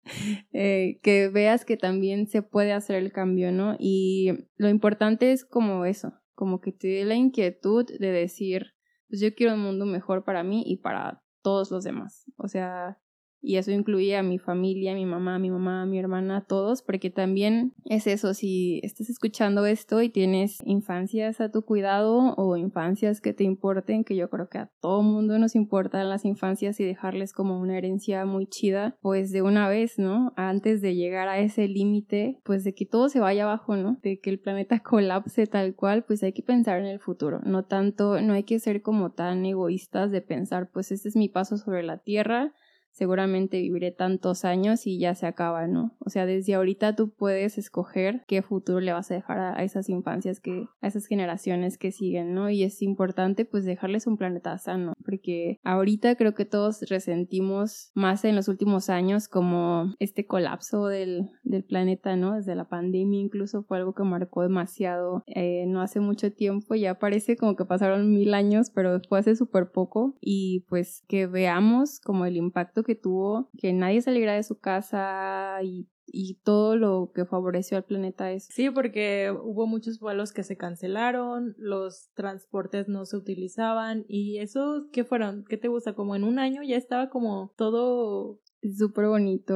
eh, que veas que también se puede hacer el cambio, ¿no? Y lo importante es como eso, como que te dé la inquietud de decir, pues yo quiero un mundo mejor para mí y para todos los demás. O sea, y eso incluye a mi familia, a mi mamá, a mi mamá, a mi hermana, a todos, porque también es eso, si estás escuchando esto y tienes infancias a tu cuidado o infancias que te importen, que yo creo que a todo mundo nos importan las infancias y dejarles como una herencia muy chida, pues de una vez, ¿no? Antes de llegar a ese límite, pues de que todo se vaya abajo, ¿no? De que el planeta colapse tal cual, pues hay que pensar en el futuro, no tanto, no hay que ser como tan egoístas de pensar, pues este es mi paso sobre la Tierra, seguramente viviré tantos años y ya se acaba, ¿no? O sea, desde ahorita tú puedes escoger qué futuro le vas a dejar a, esas infancias que, a esas generaciones que siguen, ¿no? Y es importante pues dejarles un planeta sano, porque ahorita creo que todos resentimos más en los últimos años como este colapso del, del planeta, ¿no? Desde la pandemia incluso fue algo que marcó demasiado, eh, no hace mucho tiempo, ya parece como que pasaron mil años, pero fue hace súper poco y pues que veamos como el impacto que tuvo que nadie saliera de su casa y, y todo lo que favoreció al planeta es. Sí, porque hubo muchos vuelos que se cancelaron, los transportes no se utilizaban y eso, ¿qué fueron? ¿Qué te gusta? Como en un año ya estaba como todo Súper bonito.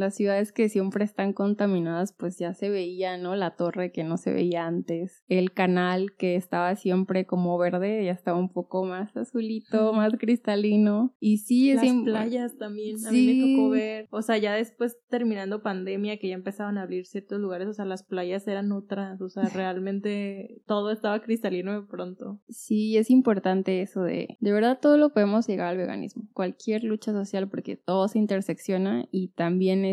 Las ciudades que siempre están contaminadas, pues ya se veía, ¿no? La torre que no se veía antes. El canal que estaba siempre como verde, ya estaba un poco más azulito, más cristalino. Y sí, es Las playas también, a mí me tocó ver. O sea, ya después terminando pandemia, que ya empezaban a abrir ciertos lugares, o sea, las playas eran otras. O sea, realmente todo estaba cristalino de pronto. Sí, es importante eso de. De verdad, todo lo podemos llegar al veganismo. Cualquier lucha social, porque todo se intersecciona y también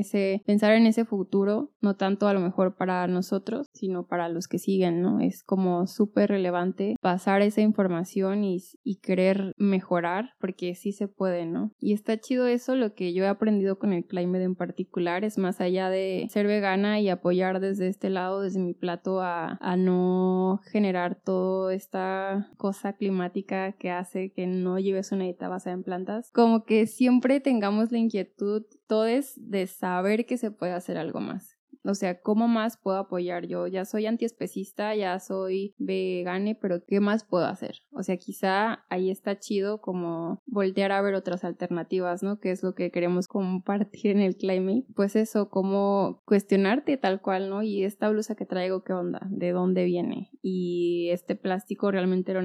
pensar en ese futuro, no tanto a lo mejor para nosotros, sino para los que siguen, ¿no? Es como súper relevante pasar esa información y, y querer mejorar, porque sí se puede, ¿no? Y está chido eso, lo que yo he aprendido con el climate en particular, es más allá de ser vegana y apoyar desde este lado, desde mi plato, a, a no generar toda esta cosa climática que hace que no lleves una dieta basada en plantas, como que siempre tengamos la inquietud todo es de saber que se puede hacer algo más. O sea, ¿cómo más puedo apoyar yo? Ya soy antiespecista, ya soy vegane, pero ¿qué más puedo hacer? O sea, quizá ahí está chido como voltear a ver otras alternativas, ¿no? Que es lo que queremos compartir en el climate. Pues eso, como cuestionarte tal cual, ¿no? Y esta blusa que traigo, ¿qué onda? ¿De dónde viene? Y este plástico realmente lo,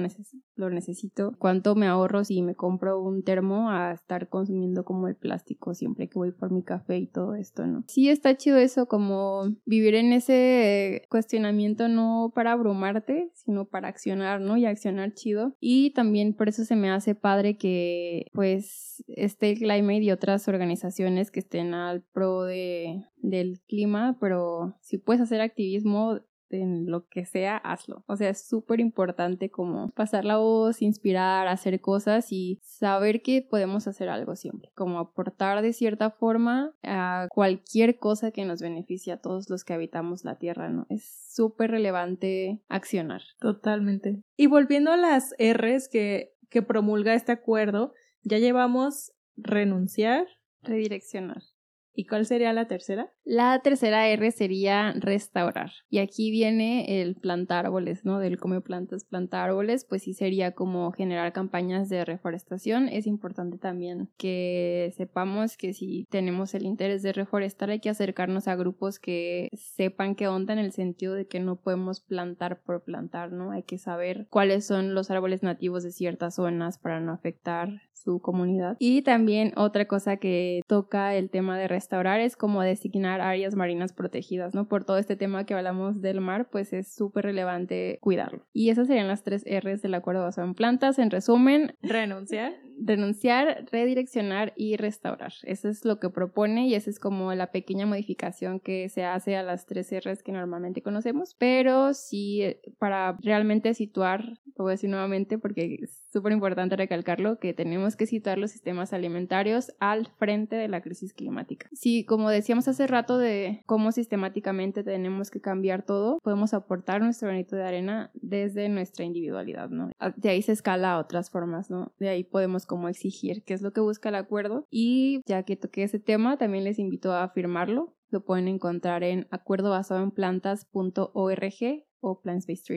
lo necesito. ¿Cuánto me ahorro si me compro un termo a estar consumiendo como el plástico siempre que voy por mi café y todo esto, ¿no? Sí está chido eso como vivir en ese cuestionamiento no para abrumarte, sino para accionar, ¿no? Y accionar chido. Y también por eso se me hace padre que pues esté el Climate y otras organizaciones que estén al pro de, del clima, pero si puedes hacer activismo en lo que sea, hazlo. O sea, es súper importante como pasar la voz, inspirar, hacer cosas y saber que podemos hacer algo siempre, como aportar de cierta forma a cualquier cosa que nos beneficie a todos los que habitamos la Tierra, ¿no? Es súper relevante accionar. Totalmente. Y volviendo a las R's que, que promulga este acuerdo, ya llevamos renunciar, redireccionar. ¿Y cuál sería la tercera? La tercera R sería restaurar. Y aquí viene el plantar árboles, ¿no? Del come plantas, plantar árboles, pues sí sería como generar campañas de reforestación. Es importante también que sepamos que si tenemos el interés de reforestar hay que acercarnos a grupos que sepan qué onda en el sentido de que no podemos plantar por plantar, ¿no? Hay que saber cuáles son los árboles nativos de ciertas zonas para no afectar su comunidad. Y también otra cosa que toca el tema de restaurar es como designar áreas marinas protegidas, ¿no? Por todo este tema que hablamos del mar, pues es súper relevante cuidarlo. Y esas serían las tres R's del acuerdo basado en plantas. En resumen, renunciar, renunciar, redireccionar y restaurar. Eso es lo que propone y esa es como la pequeña modificación que se hace a las tres R's que normalmente conocemos. Pero sí, para realmente situar, lo voy a decir nuevamente porque es súper importante recalcarlo, que tenemos que situar los sistemas alimentarios al frente de la crisis climática. Sí, como decíamos hace rato de cómo sistemáticamente tenemos que cambiar todo, podemos aportar nuestro granito de arena desde nuestra individualidad, ¿no? De ahí se escala a otras formas, ¿no? De ahí podemos como exigir qué es lo que busca el acuerdo y ya que toqué ese tema, también les invito a firmarlo. Lo pueden encontrar en acuerdo en plantas.org o plantsbased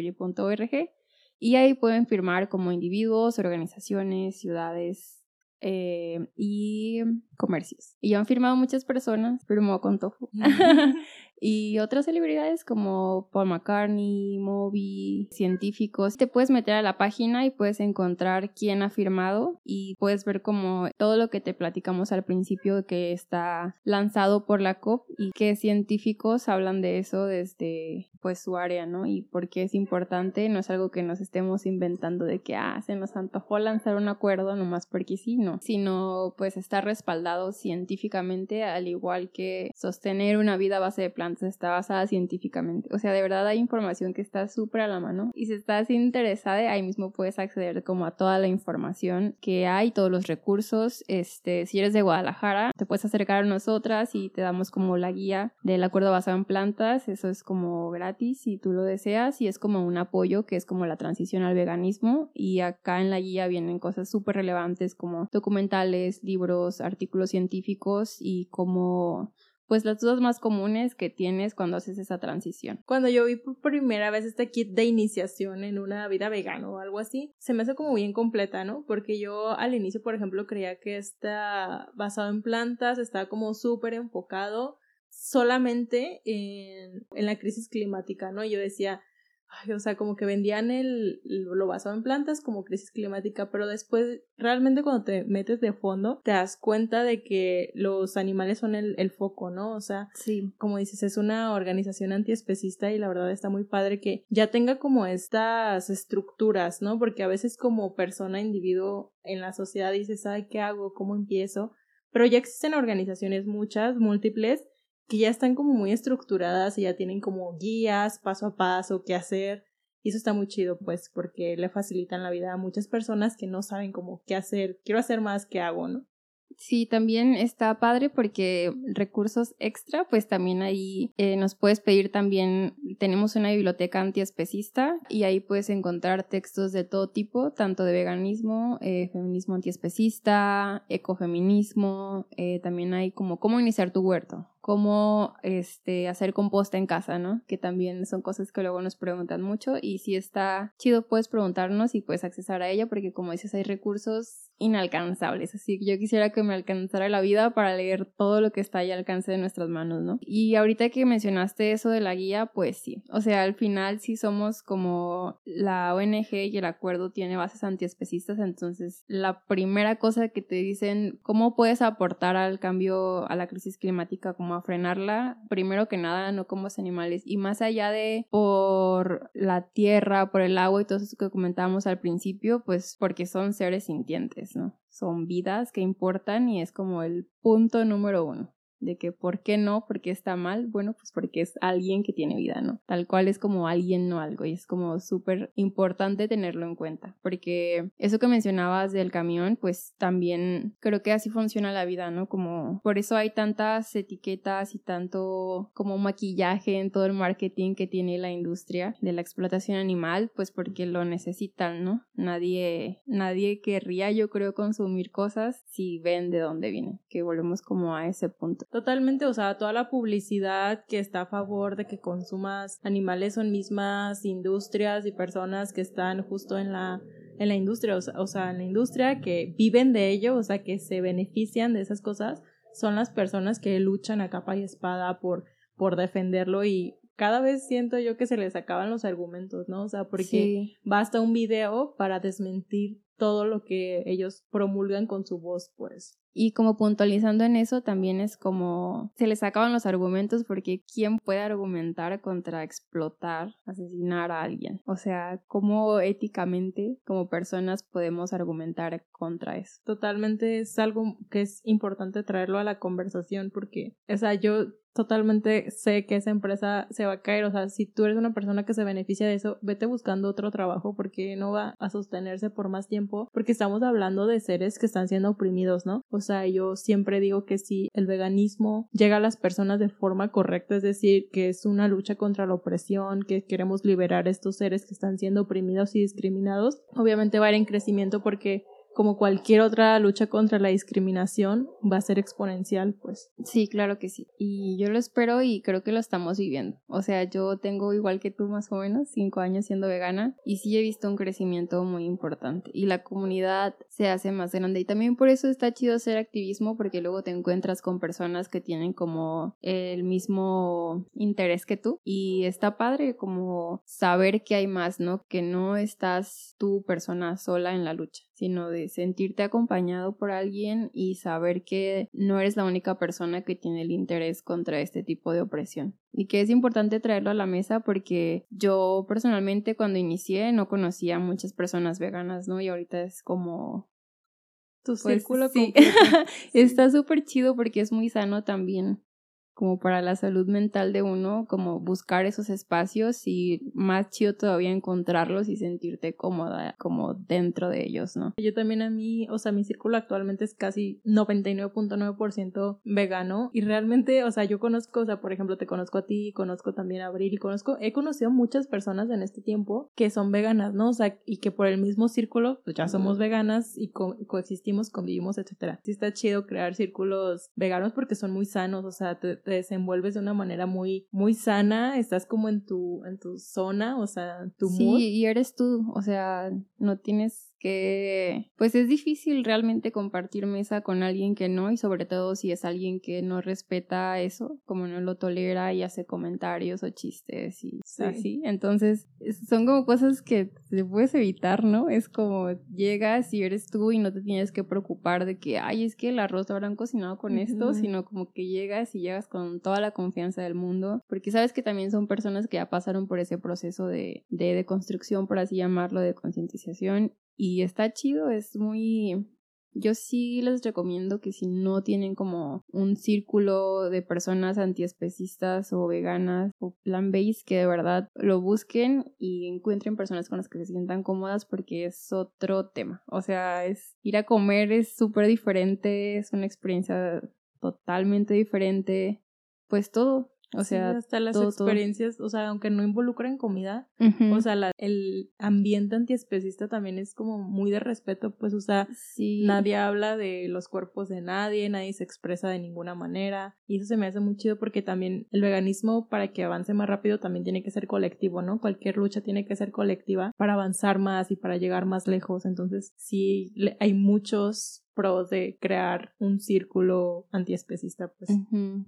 y ahí pueden firmar como individuos, organizaciones, ciudades eh, y comercios. Y han firmado muchas personas, firmó con Tofu. y otras celebridades como Paul McCartney, Moby, científicos. Te puedes meter a la página y puedes encontrar quién ha firmado y puedes ver como todo lo que te platicamos al principio que está lanzado por la COP y qué científicos hablan de eso desde pues su área, ¿no? Y por qué es importante, no es algo que nos estemos inventando de que, ah, se nos antojó lanzar un acuerdo nomás porque sí, no, sino pues está respaldado científicamente al igual que sostener una vida a base de plantas está basada científicamente. O sea, de verdad hay información que está súper a la mano y si estás interesada, ahí mismo puedes acceder como a toda la información que hay, todos los recursos. Este, si eres de Guadalajara, te puedes acercar a nosotras y te damos como la guía del acuerdo basado en plantas. Eso es como gratis si tú lo deseas y es como un apoyo que es como la transición al veganismo y acá en la guía vienen cosas súper relevantes como documentales, libros, artículos científicos y como pues las dudas más comunes que tienes cuando haces esa transición. Cuando yo vi por primera vez este kit de iniciación en una vida vegana o algo así, se me hace como bien completa, ¿no? Porque yo al inicio, por ejemplo, creía que está basado en plantas, estaba como súper enfocado solamente en, en la crisis climática, ¿no? Y yo decía, o sea, como que vendían el, lo basado en plantas como crisis climática, pero después realmente cuando te metes de fondo te das cuenta de que los animales son el, el foco, ¿no? O sea, sí. como dices, es una organización antiespecista y la verdad está muy padre que ya tenga como estas estructuras, ¿no? Porque a veces como persona, individuo en la sociedad dices, ay, ¿qué hago? ¿Cómo empiezo? Pero ya existen organizaciones muchas, múltiples, que ya están como muy estructuradas y ya tienen como guías paso a paso, qué hacer. Y eso está muy chido, pues, porque le facilitan la vida a muchas personas que no saben cómo qué hacer. Quiero hacer más, ¿qué hago, no? Sí, también está padre porque recursos extra, pues también ahí eh, nos puedes pedir también, tenemos una biblioteca antiespecista y ahí puedes encontrar textos de todo tipo, tanto de veganismo, eh, feminismo antiespecista, ecofeminismo, eh, también hay como cómo iniciar tu huerto, cómo este, hacer composta en casa, ¿no? Que también son cosas que luego nos preguntan mucho y si está chido puedes preguntarnos y puedes accesar a ella porque como dices hay recursos inalcanzables, así que yo quisiera que me alcanzara la vida para leer todo lo que está ahí al alcance de nuestras manos, ¿no? Y ahorita que mencionaste eso de la guía, pues sí, o sea, al final sí somos como la ONG y el acuerdo tiene bases antiespecistas, entonces la primera cosa que te dicen, ¿cómo puedes aportar al cambio, a la crisis climática como frenarla, primero que nada, no como animales. Y más allá de por la tierra, por el agua y todo eso que comentábamos al principio, pues porque son seres sintientes, ¿no? Son vidas que importan y es como el punto número uno de que por qué no, por qué está mal, bueno, pues porque es alguien que tiene vida, ¿no? Tal cual es como alguien, no algo, y es como súper importante tenerlo en cuenta, porque eso que mencionabas del camión, pues también creo que así funciona la vida, ¿no? Como por eso hay tantas etiquetas y tanto como maquillaje en todo el marketing que tiene la industria de la explotación animal, pues porque lo necesitan, ¿no? Nadie, nadie querría, yo creo, consumir cosas si ven de dónde vienen, que volvemos como a ese punto. Totalmente, o sea, toda la publicidad que está a favor de que consumas animales son mismas industrias y personas que están justo en la en la industria, o sea, en la industria que viven de ello, o sea, que se benefician de esas cosas, son las personas que luchan a capa y espada por por defenderlo y cada vez siento yo que se les acaban los argumentos, ¿no? O sea, porque basta un video para desmentir todo lo que ellos promulgan con su voz, pues. Y como puntualizando en eso, también es como se les acaban los argumentos porque ¿quién puede argumentar contra explotar, asesinar a alguien? O sea, ¿cómo éticamente como personas podemos argumentar contra eso? Totalmente es algo que es importante traerlo a la conversación porque, o sea, yo totalmente sé que esa empresa se va a caer. O sea, si tú eres una persona que se beneficia de eso, vete buscando otro trabajo porque no va a sostenerse por más tiempo. Porque estamos hablando de seres que están siendo oprimidos, ¿no? O sea, yo siempre digo que si el veganismo llega a las personas de forma correcta, es decir, que es una lucha contra la opresión, que queremos liberar a estos seres que están siendo oprimidos y discriminados, obviamente va a ir en crecimiento porque como cualquier otra lucha contra la discriminación, va a ser exponencial, pues. Sí, claro que sí. Y yo lo espero y creo que lo estamos viviendo. O sea, yo tengo igual que tú más o menos cinco años siendo vegana y sí he visto un crecimiento muy importante y la comunidad se hace más grande y también por eso está chido hacer activismo porque luego te encuentras con personas que tienen como el mismo interés que tú y está padre como saber que hay más, ¿no? Que no estás tú persona sola en la lucha sino de sentirte acompañado por alguien y saber que no eres la única persona que tiene el interés contra este tipo de opresión. Y que es importante traerlo a la mesa porque yo personalmente cuando inicié no conocía a muchas personas veganas, ¿no? Y ahorita es como tu pues, círculo sí. Está súper chido porque es muy sano también como para la salud mental de uno, como buscar esos espacios y más chido todavía encontrarlos y sentirte cómoda como dentro de ellos, ¿no? Yo también a mí, o sea, mi círculo actualmente es casi 99.9% vegano y realmente, o sea, yo conozco, o sea, por ejemplo, te conozco a ti, conozco también a Abril y conozco, he conocido muchas personas en este tiempo que son veganas, ¿no? O sea, y que por el mismo círculo, pues ya somos veganas y coexistimos, convivimos, etcétera. Sí está chido crear círculos veganos porque son muy sanos, o sea, te te desenvuelves de una manera muy, muy sana, estás como en tu, en tu zona, o sea, tu mood. Sí, y eres tú, o sea, no tienes que pues es difícil realmente compartir mesa con alguien que no y sobre todo si es alguien que no respeta eso, como no lo tolera y hace comentarios o chistes y así. Entonces son como cosas que te puedes evitar, ¿no? Es como llegas y eres tú y no te tienes que preocupar de que, ay, es que el arroz lo habrán cocinado con esto, sino como que llegas y llegas con toda la confianza del mundo, porque sabes que también son personas que ya pasaron por ese proceso de, de, de construcción, por así llamarlo, de concientización y está chido, es muy... Yo sí les recomiendo que si no tienen como un círculo de personas antiespecistas o veganas o plan-based, que de verdad lo busquen y encuentren personas con las que se sientan cómodas porque es otro tema. O sea, es ir a comer es súper diferente, es una experiencia totalmente diferente. Pues todo, o sea, hasta las experiencias, o sea, aunque no involucren comida, o sea, la, el ambiente antiespecista también es como muy de respeto, pues, o sea, nadie habla de los cuerpos de nadie, nadie se expresa de ninguna manera, y eso se me hace muy chido porque también el veganismo, para que avance más rápido, también tiene que ser colectivo, ¿no? Cualquier lucha tiene que ser colectiva para avanzar más y para llegar más lejos, entonces, sí, hay muchos pros de crear un círculo antiespecista, pues.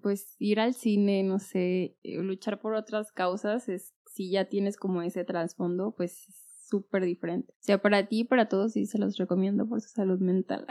Pues ir al cine, no sé, eh, luchar por otras causas, es si ya tienes como ese trasfondo, pues súper diferente. O sea, para ti y para todos sí se los recomiendo por su salud mental.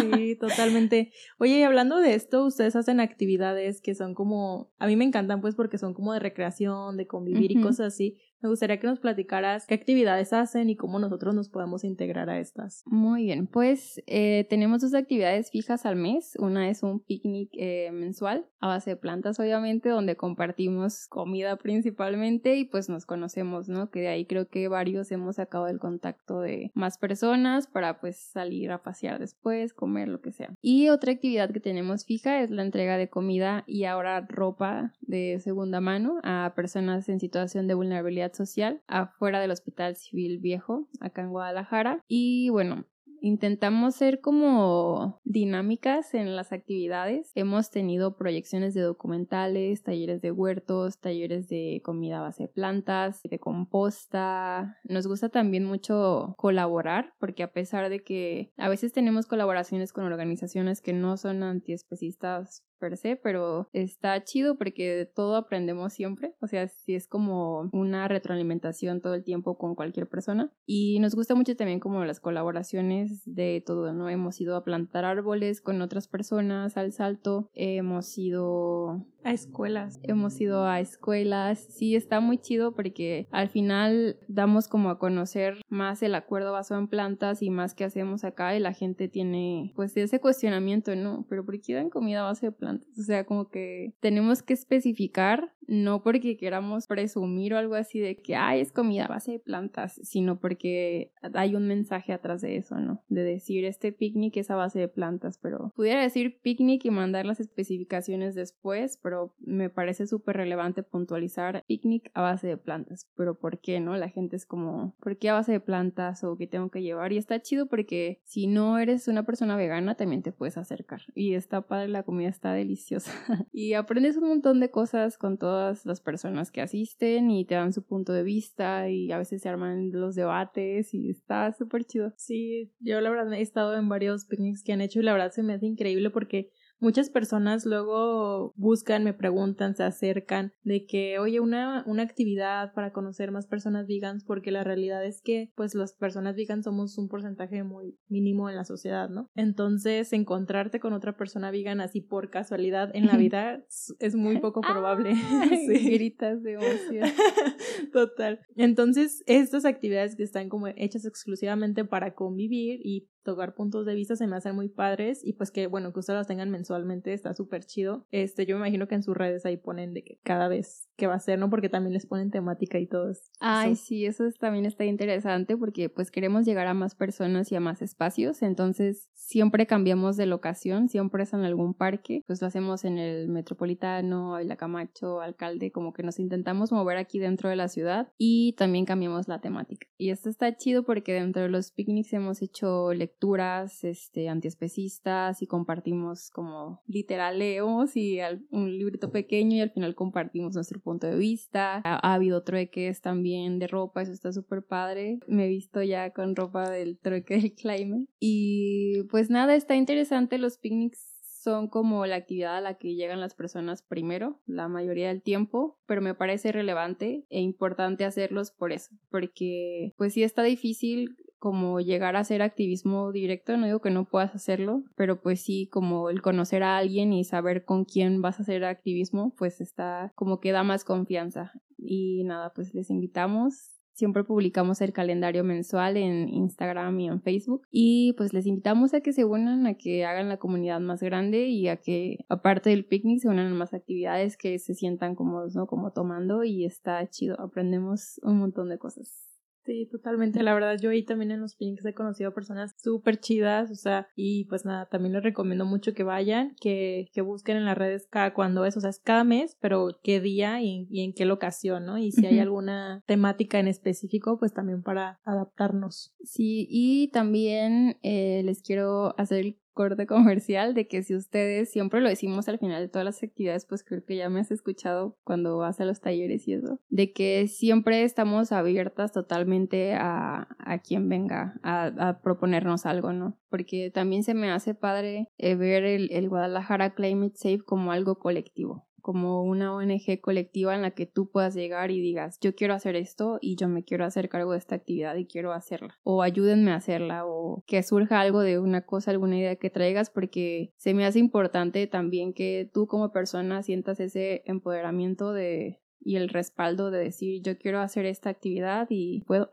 Sí, totalmente. Oye, y hablando de esto, ustedes hacen actividades que son como, a mí me encantan pues porque son como de recreación, de convivir y cosas así. Me gustaría que nos platicaras qué actividades hacen y cómo nosotros nos podemos integrar a estas. Muy bien, pues eh, tenemos dos actividades fijas al mes. Una es un picnic eh, mensual a base de plantas, obviamente, donde compartimos comida principalmente y pues nos conocemos, ¿no? Que de ahí creo que varios hemos sacado el contacto de más personas para pues salir a pasear después, comer, lo que sea. Y otra actividad que tenemos fija es la entrega de comida y ahora ropa de segunda mano a personas en situación de vulnerabilidad social afuera del Hospital Civil Viejo, acá en Guadalajara. Y bueno, Intentamos ser como dinámicas en las actividades. Hemos tenido proyecciones de documentales, talleres de huertos, talleres de comida a base de plantas, de composta. Nos gusta también mucho colaborar porque a pesar de que a veces tenemos colaboraciones con organizaciones que no son antiespecistas per se, pero está chido porque todo aprendemos siempre, o sea, si es como una retroalimentación todo el tiempo con cualquier persona y nos gusta mucho también como las colaboraciones de todo, ¿no? Hemos ido a plantar árboles con otras personas al salto, hemos ido a escuelas. Hemos ido a escuelas. Sí, está muy chido porque al final damos como a conocer más el acuerdo basado en plantas y más que hacemos acá y la gente tiene pues ese cuestionamiento, ¿no? Pero ¿por qué dan comida a base de plantas? O sea, como que tenemos que especificar no porque queramos presumir o algo así de que, ay, es comida a base de plantas, sino porque hay un mensaje atrás de eso, ¿no? De decir, este picnic es a base de plantas, pero pudiera decir picnic y mandar las especificaciones después, pero me parece súper relevante puntualizar picnic a base de plantas, pero ¿por qué, no? La gente es como, ¿por qué a base de plantas o qué tengo que llevar? Y está chido porque si no eres una persona vegana, también te puedes acercar. Y está padre, la comida está deliciosa. y aprendes un montón de cosas con todo las personas que asisten y te dan su punto de vista y a veces se arman los debates y está súper chido. Sí, yo la verdad he estado en varios picnics que han hecho y la verdad se me hace increíble porque Muchas personas luego buscan, me preguntan, se acercan de que, oye, una, una actividad para conocer más personas vegans, porque la realidad es que, pues, las personas vegans somos un porcentaje muy mínimo en la sociedad, ¿no? Entonces, encontrarte con otra persona vegan así por casualidad en la vida es muy poco probable. sí. Gritas de emoción. Total. Entonces, estas actividades que están como hechas exclusivamente para convivir y tocar puntos de vista se me hacen muy padres y pues que bueno que ustedes las tengan mensualmente está súper chido. Este yo me imagino que en sus redes ahí ponen de que cada vez que va a ser no porque también les ponen temática y todo eso. ay sí eso también está interesante porque pues queremos llegar a más personas y a más espacios entonces siempre cambiamos de locación siempre es en algún parque pues lo hacemos en el metropolitano la Camacho alcalde como que nos intentamos mover aquí dentro de la ciudad y también cambiamos la temática. Y esto está chido porque dentro de los picnics hemos hecho lecturas lecturas este, antiespecistas y compartimos como literal leemos y un librito pequeño y al final compartimos nuestro punto de vista. Ha, ha habido trueques también de ropa, eso está súper padre. Me he visto ya con ropa del trueque del climate. Y pues nada, está interesante los picnics son como la actividad a la que llegan las personas primero, la mayoría del tiempo, pero me parece relevante e importante hacerlos por eso, porque pues sí está difícil como llegar a hacer activismo directo, no digo que no puedas hacerlo, pero pues sí, como el conocer a alguien y saber con quién vas a hacer activismo, pues está como que da más confianza. Y nada, pues les invitamos. Siempre publicamos el calendario mensual en Instagram y en Facebook. Y pues les invitamos a que se unan, a que hagan la comunidad más grande y a que, aparte del picnic, se unan a más actividades que se sientan cómodos, ¿no? Como tomando y está chido. Aprendemos un montón de cosas. Sí, totalmente. La verdad, yo ahí también en los Pinks he conocido personas súper chidas, o sea, y pues nada, también les recomiendo mucho que vayan, que, que busquen en las redes cada cuando es, o sea, es cada mes, pero qué día y, en qué locación, ¿no? Y si hay alguna temática en específico, pues también para adaptarnos. Sí, y también eh, les quiero hacer corte comercial de que si ustedes, siempre lo decimos al final de todas las actividades, pues creo que ya me has escuchado cuando vas a los talleres y eso, de que siempre estamos abiertas totalmente a, a quien venga a, proponernos algo, ¿no? Porque también se me hace padre eh, ver el, el Guadalajara Climate Safe como algo colectivo como una ONG colectiva en la que tú puedas llegar y digas, yo quiero hacer esto y yo me quiero hacer cargo de esta actividad y quiero hacerla. O ayúdenme a hacerla o que surja algo de una cosa, alguna idea que traigas porque se me hace importante también que tú como persona sientas ese empoderamiento de y el respaldo de decir yo quiero hacer esta actividad y puedo.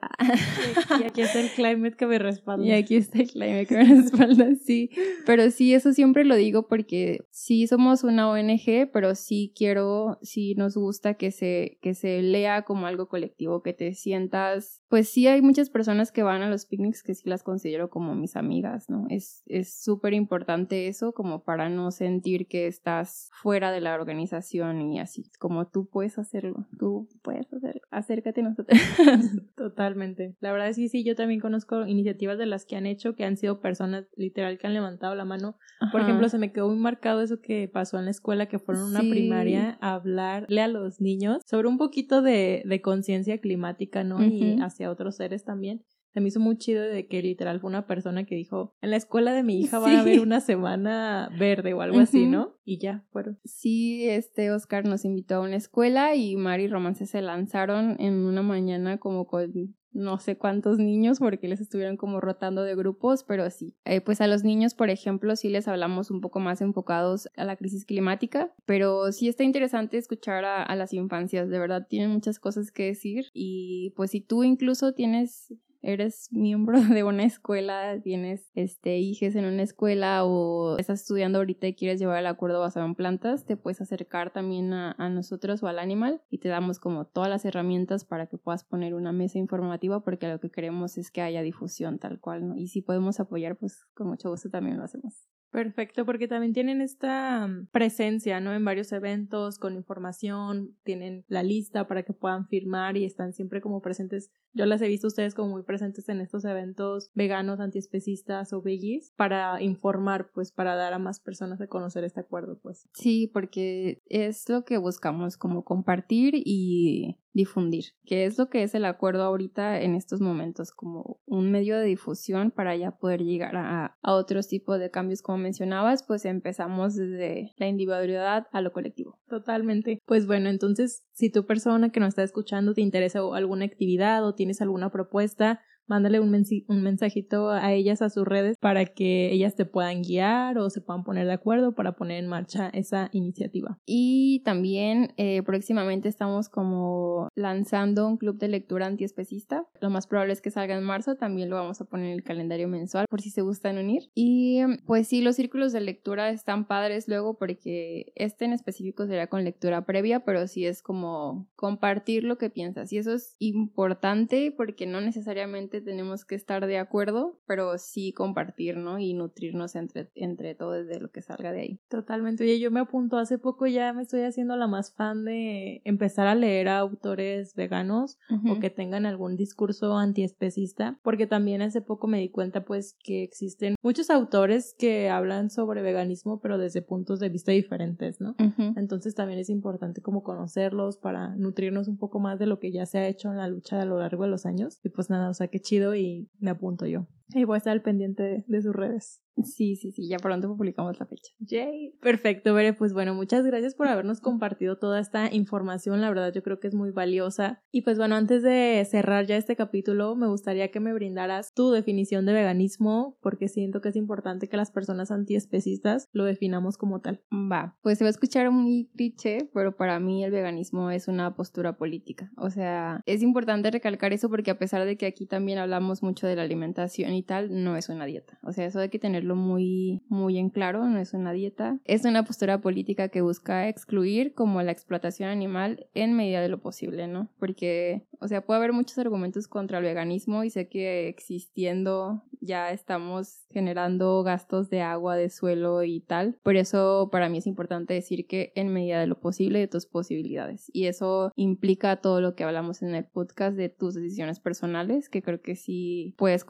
y aquí está el climate que me respalda. Y aquí está el climate que me respalda, sí. Pero sí, eso siempre lo digo porque sí somos una ONG, pero sí quiero, sí nos gusta que se, que se lea como algo colectivo, que te sientas. Pues sí, hay muchas personas que van a los picnics que sí las considero como mis amigas, ¿no? Es súper importante eso como para no sentir que estás fuera de la organización y así, como tú puedes hacer Tú puedes hacerlo. Acércate a nosotros. Totalmente. La verdad es que sí, yo también conozco iniciativas de las que han hecho que han sido personas literal que han levantado la mano. Por ejemplo, se me quedó muy marcado eso que pasó en la escuela, que fueron a una primaria a hablarle a los niños sobre un poquito de, de conciencia climática, ¿no? Y hacia otros seres también. Se me hizo muy chido de que literal fue una persona que dijo, en la escuela de mi hija va a haber una semana verde o algo así, ¿no? Y ya fueron. Sí, este Oscar nos invitó a una escuela y Mari y Romance se lanzaron en una mañana como con no sé cuántos niños porque les estuvieron como rotando de grupos, pero sí. Eh, pues a los niños, por ejemplo, sí les hablamos un poco más enfocados a la crisis climática, pero sí está interesante escuchar a, a las infancias, de verdad tienen muchas cosas que decir y pues si tú incluso tienes eres miembro de una escuela, tienes este hijes en una escuela o estás estudiando ahorita y quieres llevar el acuerdo basado en plantas, te puedes acercar también a, nosotros o al animal y te damos como todas las herramientas para que puedas poner una mesa informativa porque lo que queremos es que haya difusión tal cual, ¿no? Y si podemos apoyar, pues con mucho gusto también lo hacemos. Perfecto, porque también tienen esta mm, presencia, ¿no? En varios eventos con información, tienen la lista para que puedan firmar y están siempre como presentes. Yo las he visto ustedes como muy presentes en estos eventos veganos, antiespecistas o veggies para informar, pues para dar a más personas a conocer este acuerdo, pues. Sí, porque es lo que buscamos, como compartir y difundir, que es lo que es el acuerdo ahorita en estos momentos, como un medio de difusión para ya poder llegar a, a otros tipos de cambios, como mencionabas, pues empezamos desde la individualidad a lo colectivo. Totalmente. Pues bueno, entonces, si tu persona que nos está escuchando te interesa alguna actividad o tienes alguna propuesta, mándale un, un mensajito a ellas a sus redes para que ellas te puedan guiar o se puedan poner de acuerdo para poner en marcha esa iniciativa. Y también eh, próximamente estamos como lanzando un club de lectura antiespecista. Lo más probable es que salga en marzo, también lo vamos a poner en el calendario mensual por si se gustan unir. Y pues sí, los círculos de lectura están padres luego porque este en específico sería con lectura previa, pero sí es como compartir lo que piensas. Y eso es importante porque no necesariamente tenemos que estar de acuerdo, pero sí compartir, ¿no? Y nutrirnos entre, entre todo desde lo que salga de ahí. Totalmente. Oye, yo me apunto hace poco ya me estoy haciendo la más fan de empezar a leer a autores veganos o que tengan algún discurso antiespecista, porque también hace poco me di cuenta pues que existen muchos autores que hablan sobre veganismo, pero desde puntos de vista diferentes, ¿no? Entonces también es importante como conocerlos para nutrirnos un poco más de lo que ya se ha hecho en la lucha a lo largo de los años. Y pues nada, o sea, que chido y me apunto yo. Y voy a estar al pendiente de, sus redes. Sí, sí, sí, ya pronto publicamos la fecha. Yay. Perfecto, Bere. Pues bueno, muchas gracias por habernos compartido toda esta información. La verdad, yo creo que es muy valiosa. Y pues bueno, antes de cerrar ya este capítulo, me gustaría que me brindaras tu definición de veganismo, porque siento que es importante que las personas antiespecistas lo definamos como tal. Va, pues se va a escuchar muy cliché, pero para mí el veganismo es una postura política. O sea, es importante recalcar eso porque a pesar de que aquí también hablamos mucho de la alimentación y tal, no es una dieta. O sea, eso hay que tenerlo muy, muy en claro, no es una dieta. Es una postura política que busca excluir como la explotación animal en medida de lo posible, ¿no? Porque, o sea, puede haber muchos argumentos contra el veganismo y sé que existiendo ya estamos generando gastos de agua, de suelo y tal. Por eso para mí es importante decir que en medida de lo posible, de tus posibilidades. Y eso implica todo lo que hablamos en el podcast de tus decisiones personales, que creo que sí puedes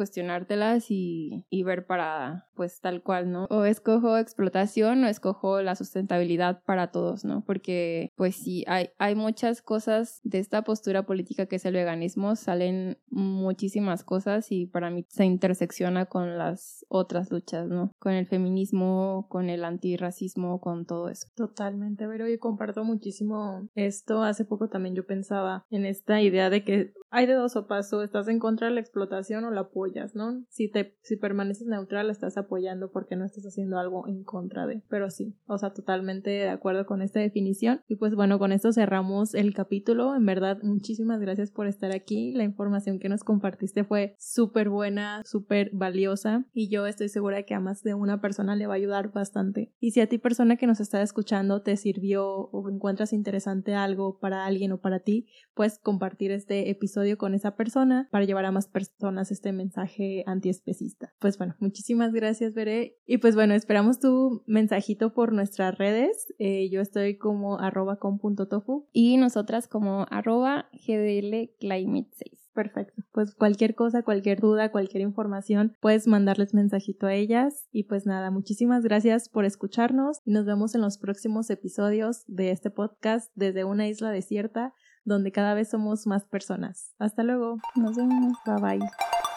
cuestionártelas y, y ver para, pues tal cual, ¿no? O escojo explotación o escojo la sustentabilidad para todos, ¿no? Porque pues sí, hay, hay muchas cosas de esta postura política que es el veganismo, salen muchísimas cosas y para mí se intersecciona con las otras luchas, ¿no? Con el feminismo, con el antirracismo, con todo eso. Totalmente, pero yo comparto muchísimo esto. Hace poco también yo pensaba en esta idea de que hay de dos o paso, estás en contra de la explotación o la apoyas, ¿no? Si te si permaneces neutral, estás apoyando porque no estás haciendo algo en contra de. Pero sí, o sea, totalmente de acuerdo con esta definición. Y pues bueno, con esto cerramos el capítulo. En verdad, muchísimas gracias por estar aquí. La información que nos compartiste fue súper buena, súper valiosa y yo estoy segura que a más de una persona le va a ayudar bastante. Y si a ti persona que nos está escuchando te sirvió o encuentras interesante algo para alguien o para ti, puedes compartir este episodio con esa persona para llevar a más personas este mensaje antiespecista. Pues bueno, muchísimas gracias, Veré. Y pues bueno, esperamos tu mensajito por nuestras redes. Eh, yo estoy como arroba com.tofu y nosotras como arroba gdlclimate6. Perfecto. Pues cualquier cosa, cualquier duda, cualquier información, puedes mandarles mensajito a ellas. Y pues nada, muchísimas gracias por escucharnos y nos vemos en los próximos episodios de este podcast desde una isla desierta donde cada vez somos más personas. Hasta luego. Nos vemos. Bye bye.